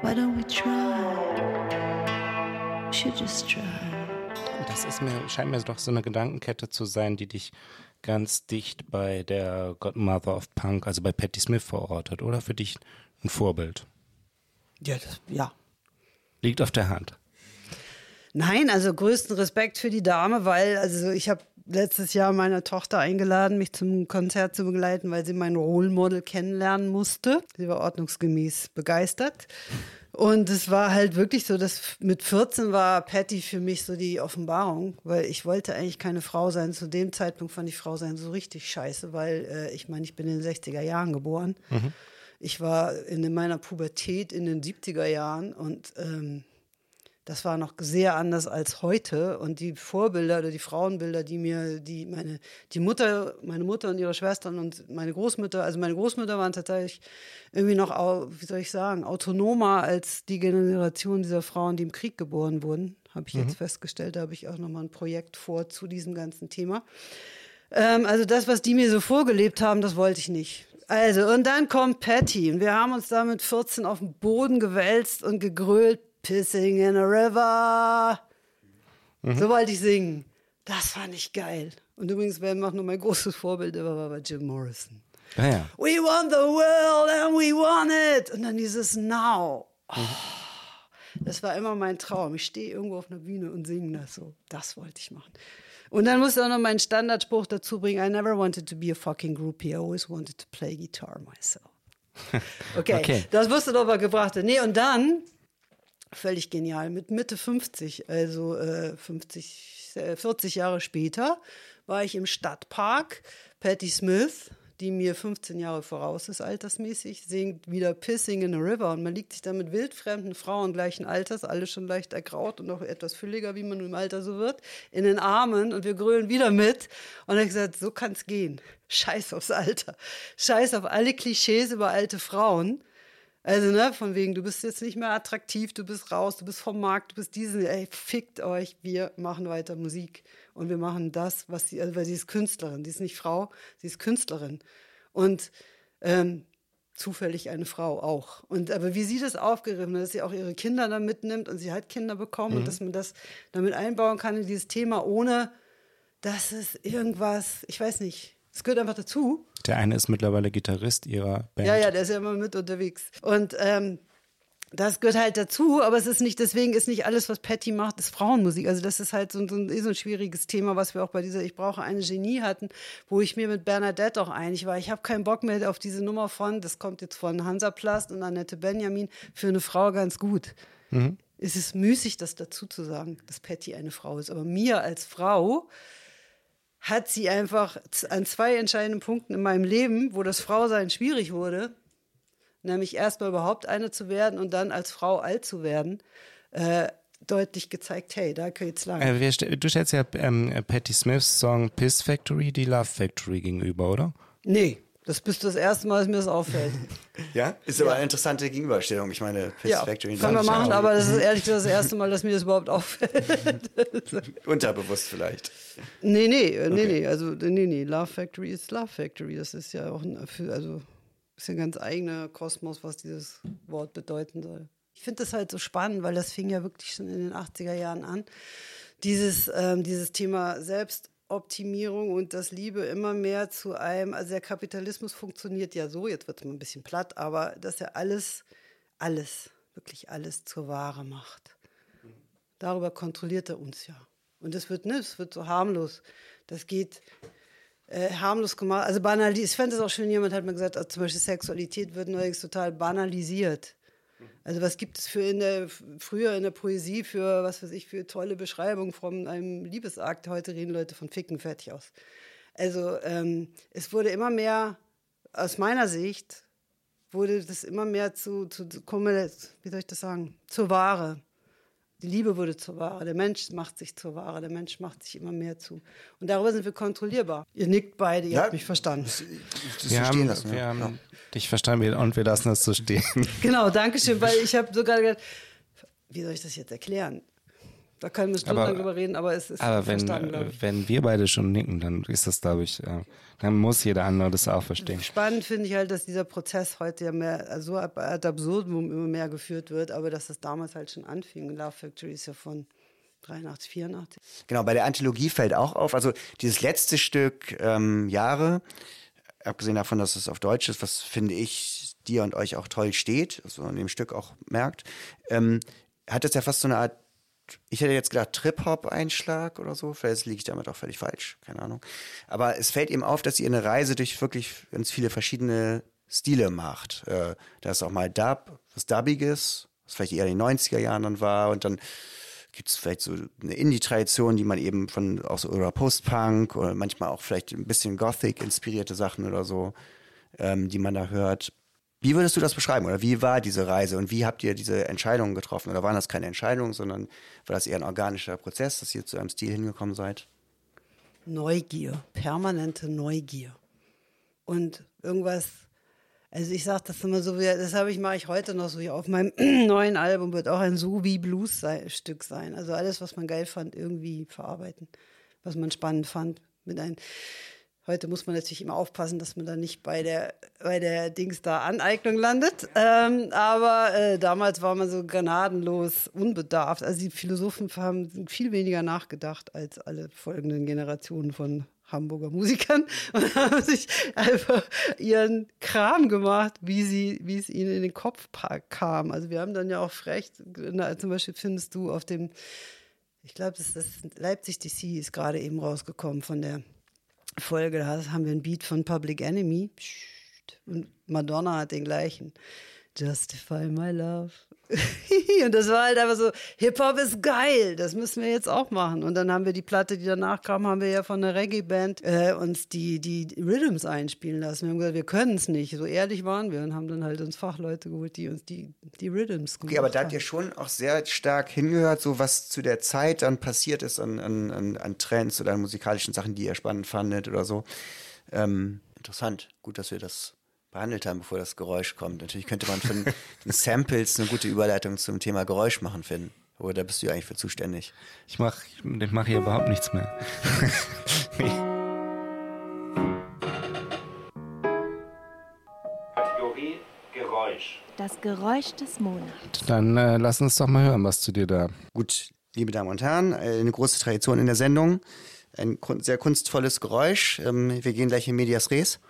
Why don't we try? We should just try. Das ist mir, scheint mir doch so eine Gedankenkette zu sein, die dich ganz dicht bei der Godmother of Punk, also bei Patti Smith verortet, oder für dich ein Vorbild? Ja, das, ja. Liegt auf der Hand. Nein, also größten Respekt für die Dame, weil also ich habe letztes Jahr meine Tochter eingeladen, mich zum Konzert zu begleiten, weil sie mein Role Model kennenlernen musste. Sie war ordnungsgemäß begeistert. Und es war halt wirklich so, dass mit 14 war Patty für mich so die Offenbarung, weil ich wollte eigentlich keine Frau sein. Zu dem Zeitpunkt fand ich Frau sein so richtig scheiße, weil äh, ich meine, ich bin in den 60er Jahren geboren. Mhm. Ich war in meiner Pubertät in den 70er Jahren und ähm, das war noch sehr anders als heute. Und die Vorbilder oder die Frauenbilder, die mir, die meine, die Mutter, meine Mutter und ihre Schwestern und meine Großmutter, also meine Großmutter waren tatsächlich irgendwie noch, wie soll ich sagen, autonomer als die Generation dieser Frauen, die im Krieg geboren wurden. Habe ich mhm. jetzt festgestellt. Da habe ich auch nochmal ein Projekt vor zu diesem ganzen Thema. Ähm, also das, was die mir so vorgelebt haben, das wollte ich nicht. Also, und dann kommt Patty und wir haben uns da mit 14 auf den Boden gewälzt und gegrölt, Pissing in a River. Mhm. So wollte ich singen. Das fand ich geil. Und übrigens, wer macht nur mein großes Vorbild immer war bei Jim Morrison. Ah, ja. We want the world and we want it. Und dann dieses Now. Oh, das war immer mein Traum. Ich stehe irgendwo auf einer Bühne und singe das so. Das wollte ich machen. Und dann musste ich auch noch meinen Standardspruch dazu bringen. I never wanted to be a fucking groupie. I always wanted to play guitar myself. Okay, okay. das wusste doch mal gebracht. Nee, und dann Völlig genial. Mit Mitte 50, also äh, 50, äh, 40 Jahre später, war ich im Stadtpark. Patti Smith, die mir 15 Jahre voraus ist, altersmäßig, singt wieder Pissing in a River. Und man liegt sich da mit wildfremden Frauen gleichen Alters, alle schon leicht ergraut und noch etwas fülliger, wie man im Alter so wird, in den Armen und wir grölen wieder mit. Und er hat gesagt, so kann es gehen. Scheiß aufs Alter. Scheiß auf alle Klischees über alte Frauen. Also, ne, von wegen, du bist jetzt nicht mehr attraktiv, du bist raus, du bist vom Markt, du bist diese, ey, fickt euch, wir machen weiter Musik. Und wir machen das, was sie, also, weil sie ist Künstlerin, sie ist nicht Frau, sie ist Künstlerin. Und ähm, zufällig eine Frau auch. Und aber wie sie das aufgegriffen hat, dass sie auch ihre Kinder da mitnimmt und sie hat Kinder bekommen und dass man das damit einbauen kann in dieses Thema, ohne dass es irgendwas, ich weiß nicht, es gehört einfach dazu. Der eine ist mittlerweile Gitarrist ihrer Band. Ja, ja, der ist ja immer mit unterwegs. Und ähm, das gehört halt dazu, aber es ist nicht, deswegen ist nicht alles, was Patty macht, ist Frauenmusik. Also das ist halt so, so, ein, eh so ein schwieriges Thema, was wir auch bei dieser Ich brauche eine Genie hatten, wo ich mir mit Bernadette auch einig war. Ich habe keinen Bock mehr auf diese Nummer von, das kommt jetzt von Hansaplast und Annette Benjamin, für eine Frau ganz gut. Es ist müßig, das dazu zu sagen, dass Patty eine Frau ist. Aber mir als Frau hat sie einfach an zwei entscheidenden Punkten in meinem Leben, wo das Frausein schwierig wurde, nämlich erstmal überhaupt eine zu werden und dann als Frau alt zu werden, äh, deutlich gezeigt, hey, da geht's lang. Äh, wir du stellst ja ähm, Patti Smiths Song Piss Factory die Love Factory gegenüber, oder? nee, das bist das erste Mal, dass mir das auffällt. Ja? Ist aber eine interessante Gegenüberstellung. Ich meine, Piss ja, Factory. können wir machen, aber das ist ehrlich gesagt das erste Mal, dass mir das überhaupt auffällt. Unterbewusst vielleicht. nee, nee, äh, nee, nee, also nee, nee, Love Factory ist Love Factory. Das ist ja auch ein, also ist ein ganz eigener Kosmos, was dieses Wort bedeuten soll. Ich finde das halt so spannend, weil das fing ja wirklich schon in den 80er Jahren an. Dieses, ähm, dieses Thema Selbstoptimierung und das Liebe immer mehr zu einem, also der Kapitalismus funktioniert ja so, jetzt wird es mal ein bisschen platt, aber dass er alles, alles, wirklich alles zur Ware macht. Darüber kontrolliert er uns ja. Und das wird, ne, es wird so harmlos. Das geht äh, harmlos gemacht. Also banalisiert. Ich fände es auch schön, jemand hat mir gesagt, also zum Beispiel Sexualität wird neuerdings total banalisiert. Also was gibt es für in der, früher in der Poesie für, was weiß ich, für tolle Beschreibungen von einem Liebesakt. Heute reden Leute von Ficken fertig aus. Also ähm, es wurde immer mehr, aus meiner Sicht, wurde das immer mehr zu, zu, zu wie soll ich das sagen, zur Ware. Die Liebe wurde zur Ware. Der Mensch macht sich zur Ware. Der Mensch macht sich immer mehr zu. Und darüber sind wir kontrollierbar. Ihr nickt beide, ihr Ja. habt mich verstanden. Das Wir so haben, stehen lassen. wir ja. haben Ja. dich verstanden und wir lassen das so stehen. Genau, danke schön, weil ich habe sogar gedacht, wie soll ich das jetzt erklären? Da können wir stundenlang drüber reden, aber es ist Aber wenn, verstanden, glaube ich. wenn wir beide schon nicken, dann ist das, glaube ich, äh, dann muss jeder andere das auch verstehen. Spannend finde ich halt, dass dieser Prozess heute ja mehr also so ab, ad absurdum immer mehr geführt wird, aber dass das damals halt schon anfing. Love Factory ist ja von 83, 84. Genau, bei der Antilogie fällt auch auf, also dieses letzte Stück ähm, Jahre, abgesehen davon, dass es auf Deutsch ist, was finde ich dir und euch auch toll steht, also an dem Stück auch merkt, ähm, hat es ja fast so eine Art, ich hätte jetzt gedacht Trip-Hop-Einschlag oder so, vielleicht liege ich damit auch völlig falsch, keine Ahnung. Aber es fällt ihm auf, dass ihr eine Reise durch wirklich ganz viele verschiedene Stile macht. Äh, da ist auch mal Dub, was Dubbiges, was vielleicht eher in den 90er Jahren dann war und dann gibt es vielleicht so eine Indie-Tradition, die man eben von auch so oder Post-Punk oder manchmal auch vielleicht ein bisschen Gothic-inspirierte Sachen oder so, ähm, die man da hört. Wie würdest du das beschreiben oder wie war diese Reise und wie habt ihr diese Entscheidungen getroffen? Oder waren das keine Entscheidungen, sondern war das eher ein organischer Prozess, dass ihr zu einem Stil hingekommen seid? Neugier, permanente Neugier. Und irgendwas, also ich sage das immer so, wie- das habe ich, mache ich heute noch so, auf meinem neuen Album wird auch ein So wie Blues-Stück sein. Also alles, was man geil fand, irgendwie verarbeiten, was man spannend fand. Mit ein, heute muss man natürlich immer aufpassen, dass man da nicht bei der, bei der Dings da Aneignung landet. Ähm, aber äh, damals war man so gnadenlos unbedarft. Also die Philosophen haben viel weniger nachgedacht als alle folgenden Generationen von Hamburger Musikern und haben sich einfach ihren Kram gemacht, wie sie, wie es ihnen in den Kopf kam. Also wir haben dann ja auch frech, zum Beispiel findest du auf dem, ich glaube, das ist Leipzig DC ist gerade eben rausgekommen von der Folge, da haben wir ein Beat von Public Enemy und Madonna hat den gleichen. Justify my love. und das war halt einfach so, Hip-Hop ist geil, das müssen wir jetzt auch machen. Und dann haben wir die Platte, die danach kam, haben wir ja von der Reggae-Band äh, uns die, die Rhythms einspielen lassen. Wir haben gesagt, wir können es nicht. So ehrlich waren wir und haben dann halt uns Fachleute geholt, die uns die, die Rhythms Okay, aber da gemacht habt ihr schon auch sehr stark hingehört, so was zu der Zeit dann passiert ist an, an, an, an Trends oder an musikalischen Sachen, die ihr spannend fandet oder so. Ähm, interessant. Gut, dass wir das behandelt haben, bevor das Geräusch kommt. Natürlich könnte man von den Samples eine gute Überleitung zum Thema Geräusch machen, Finn. Oder da bist du ja eigentlich für zuständig. Ich mache ich mach hier überhaupt nichts mehr. Kategorie Geräusch. Das Geräusch des Monats. Dann äh, lass uns doch mal hören, was du dir da. Gut, liebe Damen und Herren, äh, eine große Tradition in der Sendung. Ein sehr kunstvolles Geräusch. Ähm, Wir gehen gleich in Medias Res.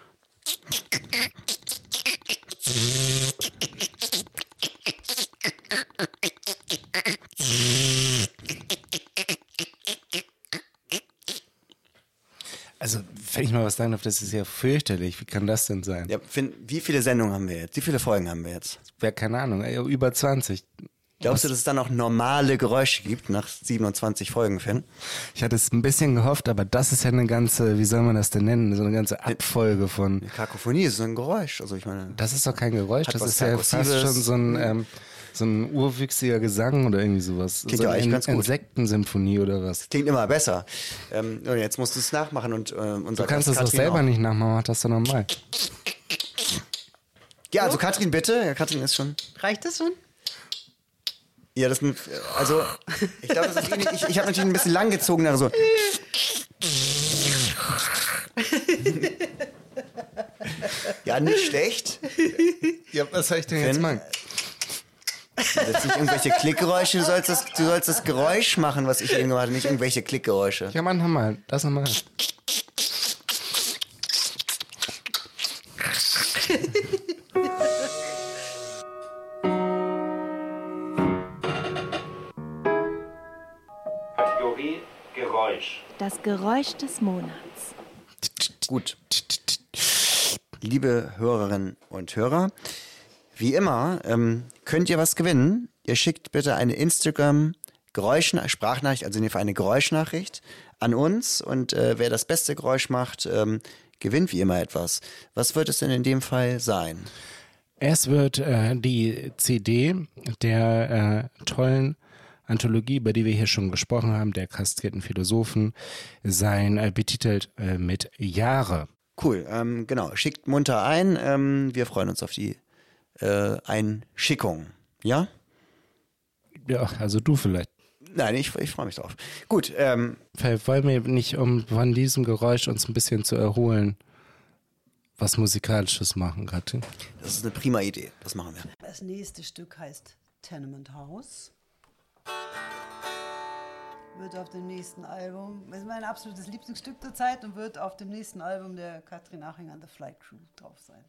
Also, wenn ich mal was sagen darf, das ist ja fürchterlich. Wie kann das denn sein? Ja, Finn, wie viele Sendungen haben wir jetzt? Wie viele Folgen haben wir jetzt? Wer, keine Ahnung, über 20. Glaubst du, dass es dann auch normale Geräusche gibt nach 27 Folgen, Finn? Ich hatte es ein bisschen gehofft, aber das ist ja eine ganze, wie soll man das denn nennen? So eine ganze Abfolge von. Kakophonie ist so ein Geräusch. Also ich meine, Das ist doch kein Geräusch, das ist ja fast schon so ein, ähm, so ein urwüchsiger Gesang oder irgendwie sowas. Klingt so ja eigentlich eine ganz gut. Insektensymphonie oder was. klingt immer besser. Ähm, und jetzt musst du es nachmachen und äh, unser Du kannst das doch selber auch. nicht nachmachen, mach das doch normal. Ja, also Katrin, bitte. Ja, Katrin ist schon. Reicht das schon? Ja, das mit, also ich glaube, das ist ähnlich. Ich, ich habe natürlich ein bisschen lang gezogen, also so. Ja, nicht schlecht. Ja, was soll ich denn jetzt machen? Jetzt nicht irgendwelche Klickgeräusche, du sollst, das, du sollst das Geräusch machen, was ich eben gemacht habe, nicht irgendwelche Klickgeräusche. Ja, mach nochmal. Lass nochmal. Das Geräusch des Monats. Gut. Liebe Hörerinnen und Hörer, wie immer ähm, könnt ihr was gewinnen. Ihr schickt bitte eine Instagram Geräuschna Sprachnachricht, also in eine Geräuschnachricht an uns und äh, wer das beste Geräusch macht, ähm, gewinnt wie immer etwas. Was wird es denn in dem Fall sein? Es wird äh, die CD der äh, tollen Anthologie, über die wir hier schon gesprochen haben, der kastrierten Philosophen, sein, äh, betitelt äh, mit Jahre. Cool, ähm, genau. Schickt munter ein. Ähm, wir freuen uns auf die äh, Einschickung. Ja? Ja, also du vielleicht. Nein, ich, ich freue mich drauf. Gut, ähm, Wollen wir nicht, um von diesem Geräusch uns ein bisschen zu erholen, was Musikalisches machen, Katrin? das ist eine prima Idee. Das machen wir. Das nächste Stück heißt Tenement House. Wird auf dem nächsten Album, ist mein absolutes Lieblingsstück der Zeit und wird auf dem nächsten Album der Katrin Aching an the Flight Crew drauf sein.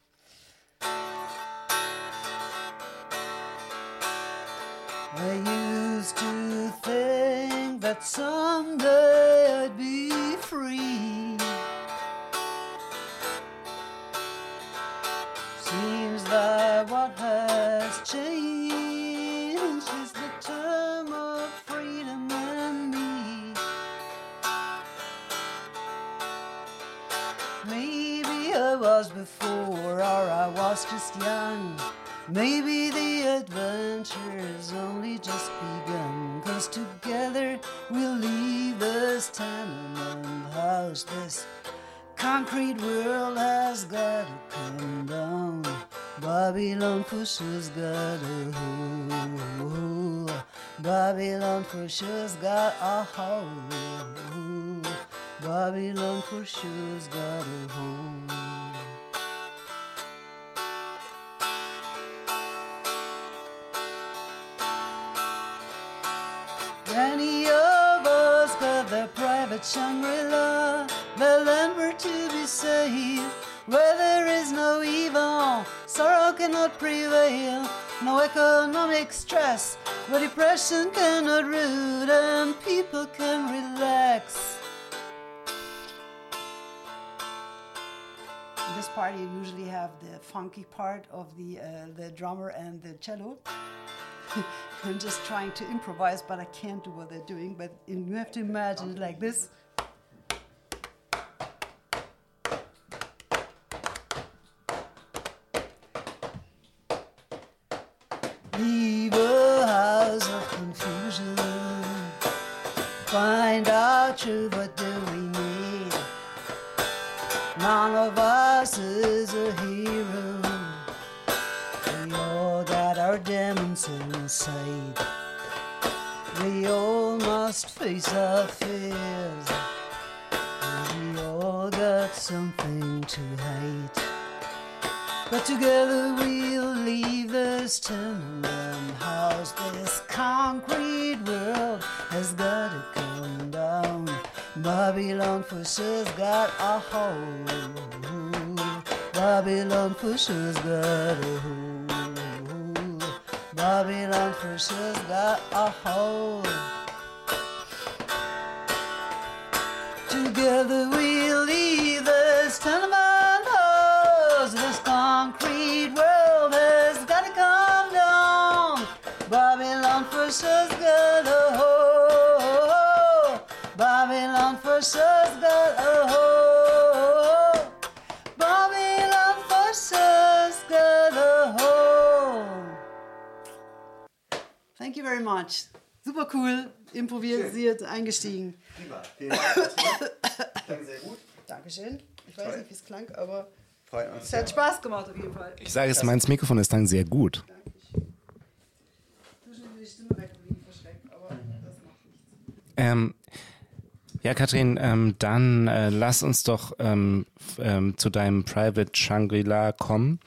I used to think that someday I'd be free. Before, or I was just young. Maybe the adventure's only just begun. Cause together we'll leave this tenement house. This concrete world has got to come down. Babylon for sure's got a hole. Babylon for sure's got a hole. Babylon for sure's got a hole. Their private Shangri-La, the land where to be saved, where there is no evil, sorrow cannot prevail, no economic stress, where depression cannot root and people can relax. This part, you usually have the funky part of the uh, the drummer and the cello. I'm just trying to improvise, but I can't do what they're doing. But you have to imagine it like this. Babylon for sure's got a hold. Babylon for sure's got a hold. Babylon for sure's got a hold. Cool, improvisiert, eingestiegen. Prima. Vielen Dank. Klang sehr gut. Dankeschön. Ich weiß nicht, wie es klang, aber es hat Spaß gemacht auf jeden Fall. Ich sage es, mein Mikrofon ist dann sehr gut. Zwischendurch die Stimme weg, wie verschreckt, aber das macht nichts. Ähm, ja, Katrin, ähm, dann äh, lass uns doch ähm, ähm, zu deinem Private Shangri-La kommen.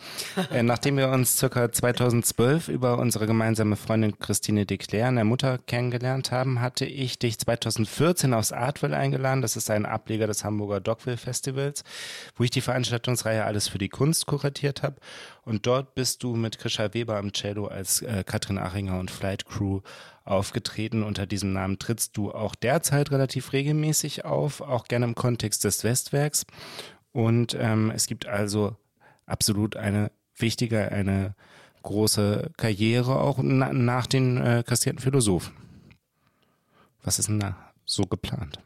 äh, nachdem wir uns circa 2012 über unsere gemeinsame Freundin Christine de Claire, eine Mutter, kennengelernt haben, hatte ich dich 2014 aufs Artwell eingeladen. Das ist ein Ableger des Hamburger Dogville Festivals, wo ich die Veranstaltungsreihe Alles für die Kunst kuratiert habe. Und dort bist du mit Krischa Weber am Cello als äh, Katrin Achinger und Flight Crew aufgetreten. Unter diesem Namen trittst du auch derzeit relativ regelmäßig auf, auch gerne im Kontext des Westwerks. Und ähm, es gibt also absolut eine wichtige, eine große Karriere auch na, nach den äh, kastrierten Philosophen. Was ist denn da so geplant?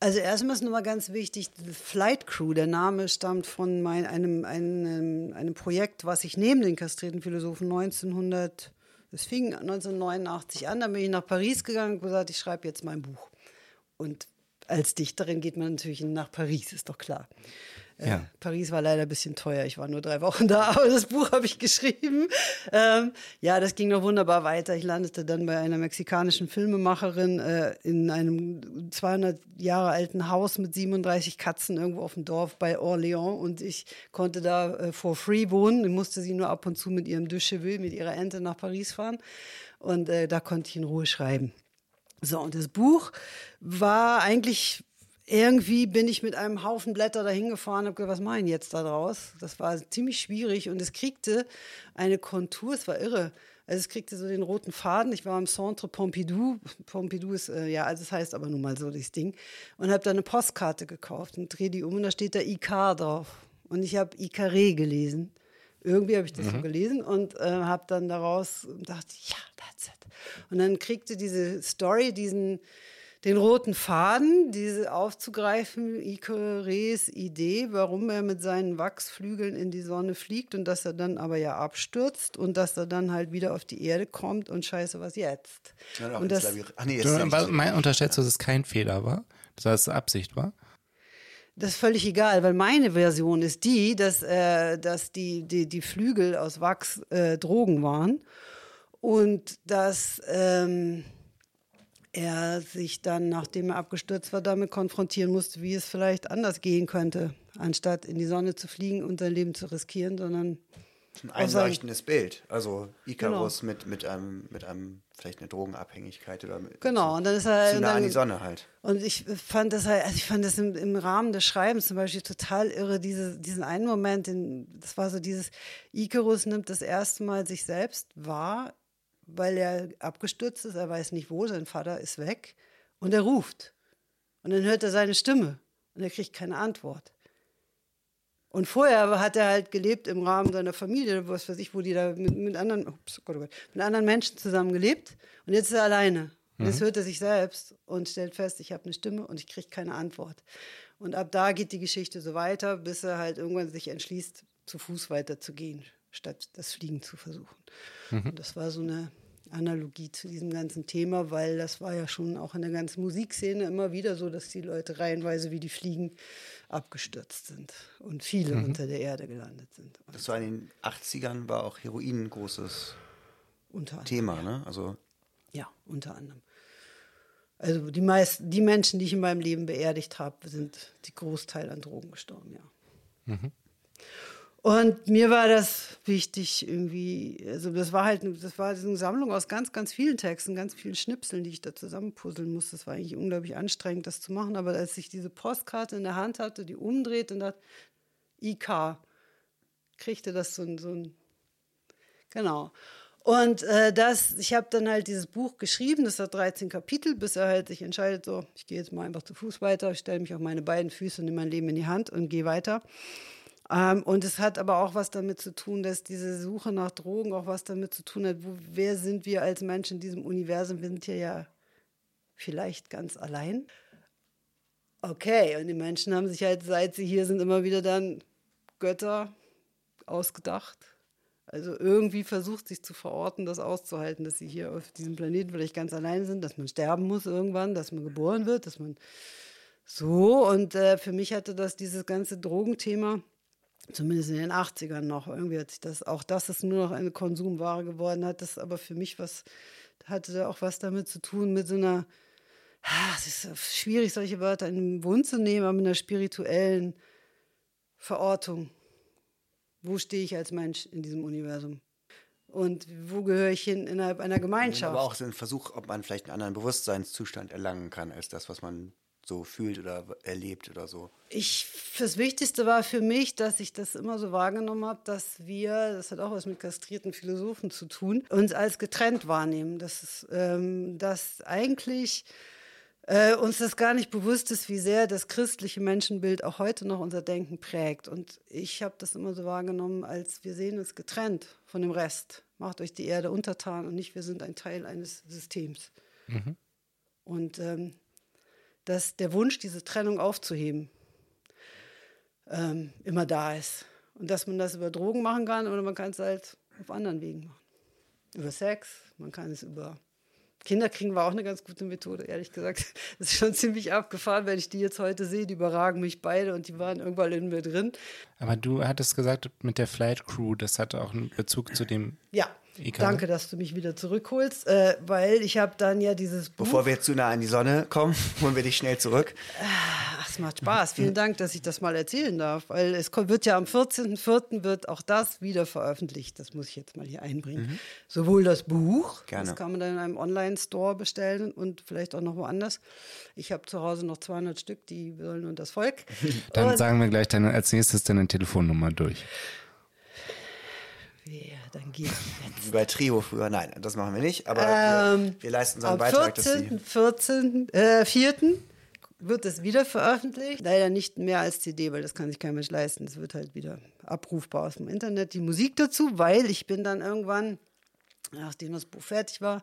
Also erstmal ist nochmal ganz wichtig, Flight Crew, der Name stammt von mein, einem, einem, einem Projekt, was ich neben den kastrierten Philosophen 1900, das fing 1989 an, dann bin ich nach Paris gegangen und gesagt, ich schreibe jetzt mein Buch. Und als Dichterin geht man natürlich nach Paris, ist doch klar. Äh, Ja. Paris war leider ein bisschen teuer. Ich war nur drei Wochen da, aber das Buch habe ich geschrieben. Ähm, ja, das ging noch wunderbar weiter. Ich landete dann bei einer mexikanischen Filmemacherin äh, in einem 200 Jahre alten Haus mit 37 Katzen irgendwo auf dem Dorf bei Orléans und ich konnte da äh, for free wohnen. Ich musste sie nur ab und zu mit ihrem de Cheveux, mit ihrer Ente nach Paris fahren und äh, da konnte ich in Ruhe schreiben. So, und das Buch war eigentlich irgendwie bin ich mit einem Haufen Blätter dahin gefahren und habe gedacht, was mache ich jetzt da draus? Das war ziemlich schwierig und es kriegte eine Kontur, es war irre. Also es kriegte so den roten Faden. Ich war am Centre Pompidou. Pompidou ist, äh, ja, also es heißt aber nun mal so das Ding. Und habe da eine Postkarte gekauft und drehe die um und da steht da Icar drauf. Und ich habe Icaré gelesen. Irgendwie habe ich das so gelesen und äh, habe dann daraus gedacht, ja, that's it. Und dann kriegte diese Story diesen den roten Faden, diese aufzugreifen, Icarés Idee, warum er mit seinen Wachsflügeln in die Sonne fliegt und dass er dann aber ja abstürzt und dass er dann halt wieder auf die Erde kommt und scheiße, was jetzt? Ja, und das. Ach nee, ist Du, mein, unterstellst du, dass es kein Fehler war? Dass es Absicht war? Das ist völlig egal, weil meine Version ist die, dass, äh, dass die, die, die Flügel aus Wachs äh, Drogen waren und dass ähm, er sich dann, nachdem er abgestürzt war, damit konfrontieren musste, wie es vielleicht anders gehen könnte, anstatt in die Sonne zu fliegen und sein Leben zu riskieren, sondern ein einleuchtendes Bild. Also Icarus mit, mit, einem, mit einem, vielleicht eine Drogenabhängigkeit oder mit, Genau, und dann ist er- zu nah an die Sonne halt. Und ich fand das halt, also ich fand das im, im Rahmen des Schreibens zum Beispiel total irre, diese, diesen einen Moment, den, das war so dieses, Icarus nimmt das erste Mal sich selbst wahr, weil er abgestürzt ist, er weiß nicht wo, sein Vater ist weg und er ruft. Und dann hört er seine Stimme und er kriegt keine Antwort. Und vorher hat er halt gelebt im Rahmen seiner Familie, was weiß ich, wo die da mit, mit anderen, ups, Gott, oh Gott, mit anderen Menschen zusammen gelebt. Und jetzt ist er alleine. Und jetzt hört er sich selbst und stellt fest, ich habe eine Stimme und ich kriege keine Antwort. Und ab da geht die Geschichte so weiter, bis er halt irgendwann sich entschließt, zu Fuß weiterzugehen, statt das Fliegen zu versuchen. Und das war so eine Analogie zu diesem ganzen Thema, weil das war ja schon auch in der ganzen Musikszene immer wieder so, dass die Leute reihenweise wie die Fliegen abgestürzt sind und viele unter der Erde gelandet sind. Und Das war in den 80ern, war auch Heroin ein großes unter anderem, Thema, ne? Also Ja, unter anderem. Also die meisten, die Menschen, die ich in meinem Leben beerdigt habe, sind die Großteil an Drogen gestorben, ja. Und mir war das wichtig irgendwie, also das war halt, das war eine Sammlung aus ganz, ganz vielen Texten, ganz vielen Schnipseln, die ich da zusammenpuzzeln musste. Das war eigentlich unglaublich anstrengend, das zu machen. Aber als ich diese Postkarte in der Hand hatte, die umdreht und dachte, IK, kriegte das so ein, so ein genau. Und äh, das, ich habe dann halt dieses Buch geschrieben, das hat 13 Kapitel, bis er halt sich entscheidet, so, ich gehe jetzt mal einfach zu Fuß weiter, stelle mich auf meine beiden Füße nehme mein Leben in die Hand und gehe weiter. Ähm, und es hat aber auch was damit zu tun, dass diese Suche nach Drogen auch was damit zu tun hat, wo, wer sind wir als Menschen in diesem Universum? Wir sind hier ja vielleicht ganz allein. Okay, und die Menschen haben sich halt, seit sie hier sind, immer wieder dann Götter ausgedacht. Also irgendwie versucht sich zu verorten, das auszuhalten, dass sie hier auf diesem Planeten vielleicht ganz allein sind, dass man sterben muss irgendwann, dass man geboren wird, dass man so. Und äh, für mich hatte das dieses ganze Drogenthema, zumindest in den 80ern noch, irgendwie hat sich das, auch das ist nur noch eine Konsumware geworden, hat das aber für mich was, hatte auch was damit zu tun, mit so einer, ah, es ist schwierig, solche Wörter in den Mund zu nehmen, aber mit einer spirituellen Verortung wo stehe ich als Mensch in diesem Universum? Und wo gehöre ich hin innerhalb einer Gemeinschaft? Aber auch so ein Versuch, ob man vielleicht einen anderen Bewusstseinszustand erlangen kann, als das, was man so fühlt oder erlebt oder so. Ich, das Wichtigste war für mich, dass ich das immer so wahrgenommen habe, dass wir, das hat auch was mit kastrierten Philosophen zu tun, uns als getrennt wahrnehmen. Dass, es, ähm, dass eigentlich äh, uns das gar nicht bewusst ist, wie sehr das christliche Menschenbild auch heute noch unser Denken prägt. Und ich habe das immer so wahrgenommen, als wir sehen uns getrennt von dem Rest. Macht euch die Erde untertan und nicht, wir sind ein Teil eines Systems. Mhm. Und ähm, dass der Wunsch, diese Trennung aufzuheben, ähm, immer da ist. Und dass man das über Drogen machen kann oder man kann es halt auf anderen Wegen machen. Über Sex, man kann es über Kinder kriegen war auch eine ganz gute Methode, ehrlich gesagt. Das ist schon ziemlich abgefahren, wenn ich die jetzt heute sehe. Die überragen mich beide und die waren irgendwann in mir drin. Aber du hattest gesagt, mit der Flight Crew, das hatte auch einen Bezug zu dem. Ja. Danke, dass du mich wieder zurückholst, äh, weil ich habe dann ja dieses Buch. Bevor wir jetzt zu nah an die Sonne kommen, holen wir dich schnell zurück. Ach, es macht Spaß. Vielen Dank, dass ich das mal erzählen darf, weil es wird ja am 14.04. wird auch das wieder veröffentlicht. Das muss ich jetzt mal hier einbringen. Mhm. Sowohl das Buch, Gerne. das kann man dann in einem Online-Store bestellen und vielleicht auch noch woanders. Ich habe zu Hause noch 200 Stück, die sollen und das Volk. Dann und sagen wir gleich dann als nächstes deine Telefonnummer durch. Ja, dann gehe ich jetzt. Wie bei Trio früher. Nein, das machen wir nicht. Aber ähm, wir, wir, leisten unseren am Beitrag. Am 14. 14. Äh, 4. wird es wieder veröffentlicht. Leider nicht mehr als CD, weil das kann sich kein Mensch leisten. Es wird halt wieder abrufbar aus dem Internet. Die Musik dazu, weil ich bin dann irgendwann, nachdem das Buch fertig war,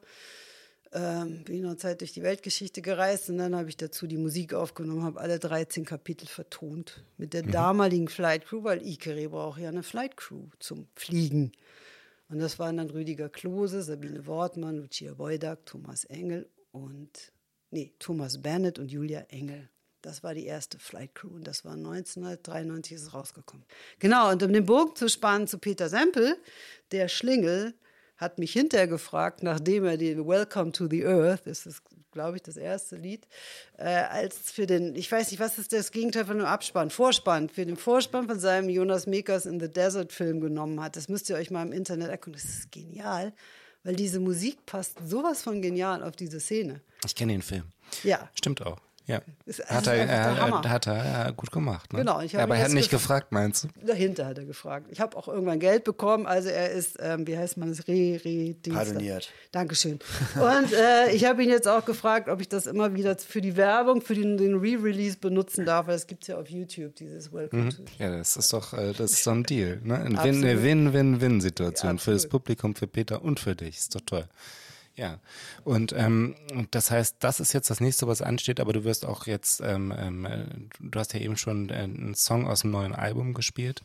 ähm, bin ich noch Zeit durch die Weltgeschichte gereist und dann habe ich dazu die Musik aufgenommen, habe alle 13 Kapitel vertont mit der mhm. damaligen Flight Crew, weil Ikere braucht ja eine Flight Crew zum Fliegen. Und das waren dann Rüdiger Klose, Sabine Wortmann, Lucia Beudak, Thomas Engel und, nee, Thomas Bennett und Julia Engel. Das war die erste Flight Crew und das war 1993 ist es rausgekommen. Genau, und um den Bogen zu spannen zu Peter Sempel, der Schlingel, hat mich hinterher gefragt, nachdem er die Welcome to the Earth, das ist, glaube ich, das erste Lied, äh, als für den, ich weiß nicht, was ist das Gegenteil von einem Abspann, Vorspann, für den Vorspann von seinem Jonas Mekas in the Desert Film genommen hat. Das müsst ihr euch mal im Internet erkunden. Das ist genial, weil diese Musik passt sowas von genial auf diese Szene. Ich kenne den Film. Ja. Stimmt auch. Ja. Ist, hat, er, er, hat er gut gemacht. Ne? Genau. Ich Aber er hat nicht gefragt, meinst du? Dahinter hat er gefragt. Ich habe auch irgendwann Geld bekommen. Also er ist, ähm, wie heißt man es, re, re Pardoniert. Dankeschön. Und äh, ich habe ihn jetzt auch gefragt, ob ich das immer wieder für die Werbung, für den, den Re-Release benutzen darf. Weil es gibt ja auf YouTube, dieses Welcome mhm. to. Ja, das ist doch äh, das ist so ein Deal. Ne? Eine Win-Win-Win-Situation ja, für das Publikum, für Peter und für dich. Ist doch toll. Ja, und ähm, das heißt, das ist jetzt das nächste, was ansteht, aber du wirst auch jetzt, ähm, ähm, äh, du hast ja eben schon äh, einen Song aus dem neuen Album gespielt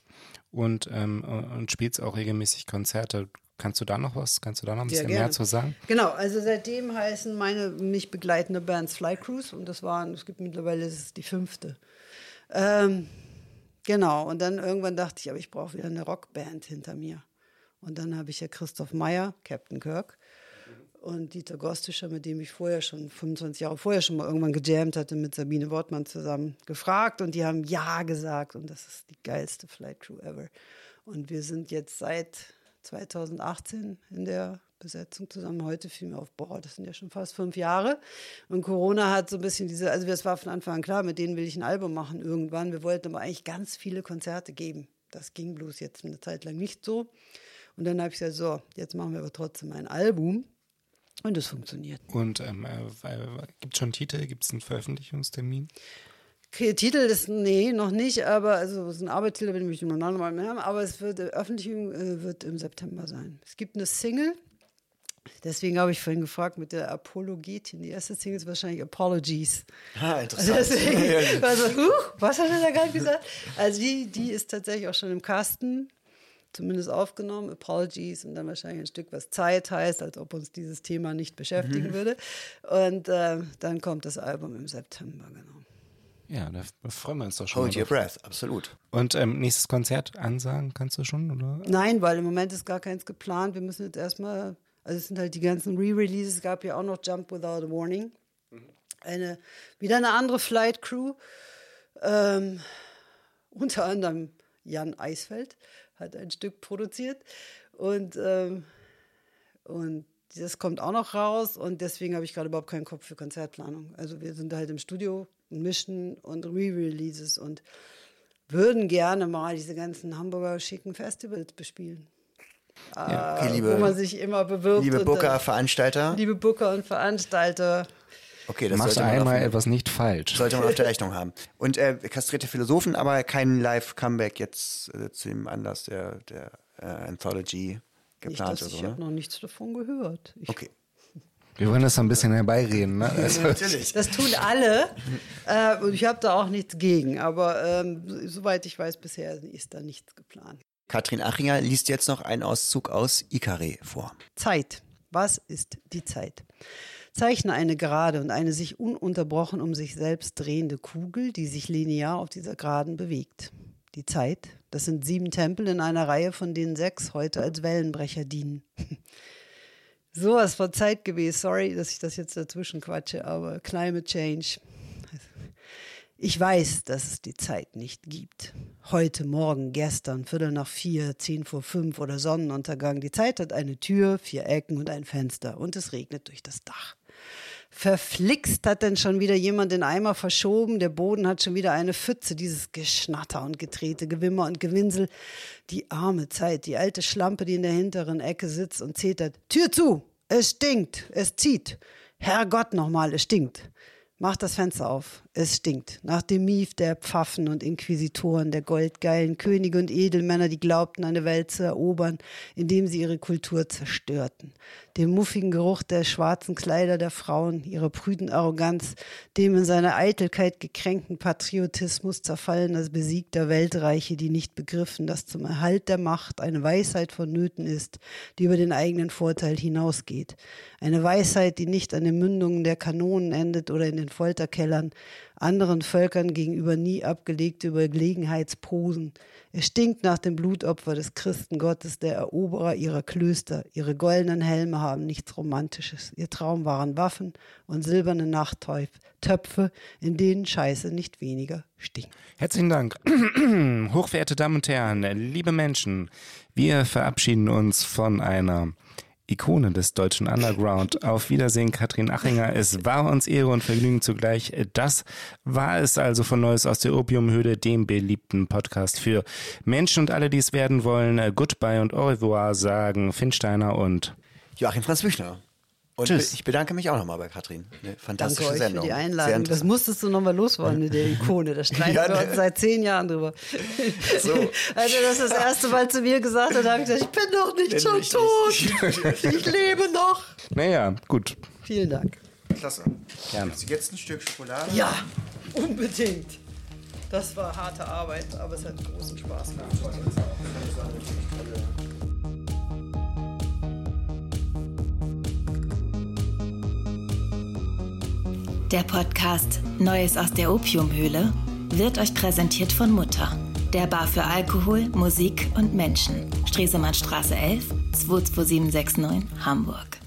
und, ähm, und spielst auch regelmäßig Konzerte. Kannst du da noch was, kannst du da noch ein bisschen ja, mehr zu sagen? Genau, also seitdem heißen meine mich begleitende Bands Fly Cruise und das waren, es gibt mittlerweile, ist die fünfte. Ähm, genau, und dann irgendwann dachte ich, aber ich brauche wieder eine Rockband hinter mir. Und dann habe ich ja Christoph Meyer, Captain Kirk, und Dieter Gostischer, mit dem ich vorher schon, 25 Jahre vorher schon mal irgendwann gejammt hatte, mit Sabine Wortmann zusammen gefragt und die haben Ja gesagt und das ist die geilste Flight Crew ever. Und wir sind jetzt seit 2018 in der Besetzung zusammen. Heute fiel mir auf, boah, das sind ja schon fast fünf Jahre. Und Corona hat so ein bisschen diese, also das war von Anfang an klar, mit denen will ich ein Album machen irgendwann. Wir wollten aber eigentlich ganz viele Konzerte geben. Das ging bloß jetzt eine Zeit lang nicht so. Und dann habe ich gesagt, so, jetzt machen wir aber trotzdem ein Album. Und es funktioniert. Und ähm, äh, gibt es schon Titel? Gibt es einen Veröffentlichungstermin? Titel ist, nee, noch nicht, aber also es ist ein Arbeitstitel, wenn ich mich noch mal mehr haben, aber es wird, die Veröffentlichung äh, wird im September sein. Es gibt eine Single, deswegen habe ich vorhin gefragt mit der Apologetin. Die erste Single ist wahrscheinlich Apologies. Ah, interessant. Also deswegen, also, huch, was hat er da gerade gesagt? Also die, die ist tatsächlich auch schon im Kasten, zumindest aufgenommen, Apologies und dann wahrscheinlich ein Stück, was Zeit heißt, als ob uns dieses Thema nicht beschäftigen würde. Und äh, dann kommt das Album im September, genau. Ja, da freuen wir uns doch schon. Hold your breath, absolut. Und ähm, nächstes Konzert ansagen kannst du schon, oder? Nein, weil im Moment ist gar keins geplant. Wir müssen jetzt erstmal, also es sind halt die ganzen Re-Releases, es gab ja auch noch Jump Without a Warning. Eine, wieder eine andere Flight Crew. Ähm, unter anderem Jan Eisfeld hat ein Stück produziert. Und, ähm, und das kommt auch noch raus und deswegen habe ich gerade überhaupt keinen Kopf für Konzertplanung. Also wir sind halt im Studio und mischen und Re-Releases und würden gerne mal diese ganzen Hamburger schicken Festivals bespielen. Ja, Äh, okay, liebe, wo man sich immer bewirbt. liebe und Booker, dann- Veranstalter. liebe Booker und Veranstalter. Okay, das Machst einmal auf, etwas nicht falsch. sollte man auf der Rechnung haben. Und äh, kastrierte Philosophen, aber kein Live-Comeback jetzt äh, zu dem Anlass der, der äh, Anthology Nicht, geplant dass oder ich so, habe ne? noch nichts davon gehört. Ich, Okay. Wir wollen das so ein bisschen herbeireden. Ne? Also, Natürlich. Das tun alle. äh, und ich habe da auch nichts gegen. Aber ähm, so- soweit ich weiß, bisher ist da nichts geplant. Katrin Achinger liest jetzt noch einen Auszug aus Ikare vor. Zeit. Was ist die Zeit? Zeichne eine gerade und eine sich ununterbrochen um sich selbst drehende Kugel, die sich linear auf dieser Geraden bewegt. Die Zeit, das sind sieben Tempel in einer Reihe, von denen sechs heute als Wellenbrecher dienen. Sowas von zeitgemäß. Sorry, dass ich das jetzt dazwischen quatsche, aber Climate Change. Ich weiß, dass es die Zeit nicht gibt. Heute, morgen, gestern, Viertel nach vier, zehn vor fünf oder Sonnenuntergang. Die Zeit hat eine Tür, vier Ecken und ein Fenster und es regnet durch das Dach. Verflixt hat denn schon wieder jemand den Eimer verschoben. Der Boden hat schon wieder eine Pfütze, dieses Geschnatter und gedrehte Gewimmer und Gewinsel. Die arme Zeit, die alte Schlampe, die in der hinteren Ecke sitzt und zetert. Tür zu! Es stinkt! Es zieht! Herrgott nochmal, es stinkt! Mach das Fenster auf. Es stinkt. Nach dem Mief der Pfaffen und Inquisitoren, der goldgeilen Könige und Edelmänner, die glaubten, eine Welt zu erobern, indem sie ihre Kultur zerstörten. Dem muffigen Geruch der schwarzen Kleider der Frauen, ihrer prüden Arroganz, dem in seiner Eitelkeit gekränkten Patriotismus zerfallener besiegter Weltreiche, die nicht begriffen, dass zum Erhalt der Macht eine Weisheit vonnöten ist, die über den eigenen Vorteil hinausgeht. Eine Weisheit, die nicht an den Mündungen der Kanonen endet oder in den Folterkellern, anderen Völkern gegenüber nie abgelegte Überlegenheitsposen. Es stinkt nach dem Blutopfer des Christengottes, der Eroberer ihrer Klöster. Ihre goldenen Helme haben nichts Romantisches. Ihr Traum waren Waffen und silberne Nachttöpfe, in denen Scheiße nicht weniger stinkt. Herzlichen Dank. Hochverehrte Damen und Herren, liebe Menschen, wir verabschieden uns von einer Ikone des deutschen Underground. Auf Wiedersehen, Katrin Achinger. Es war uns Ehre und Vergnügen zugleich. Das war es also von Neues aus der Opiumhöhle, dem beliebten Podcast für Menschen und alle, die es werden wollen. Goodbye und au revoir sagen Finsteiner und Joachim Franz Büchner. Und Tschüss. ich bedanke mich auch nochmal bei Katrin. Eine fantastische Danke euch Sendung. für die Sehr Einladung. Das musstest du nochmal loswerden mit der Ikone. Da streiten Ja, wir ne. uns seit zehn Jahren drüber. Als er das das erste Mal zu mir gesagt hat, habe ich gesagt, ich bin doch nicht schon tot. Ich lebe noch. naja, gut. Vielen Dank. Klasse. Gerne. Gibt's jetzt ein Stück Schokolade? Ja, unbedingt. Das war harte Arbeit, aber es hat großen Spaß gemacht. Der Podcast Neues aus der Opiumhöhle wird euch präsentiert von Mutter, der Bar für Alkohol, Musik und Menschen. Stresemannstraße 11 22769 Hamburg.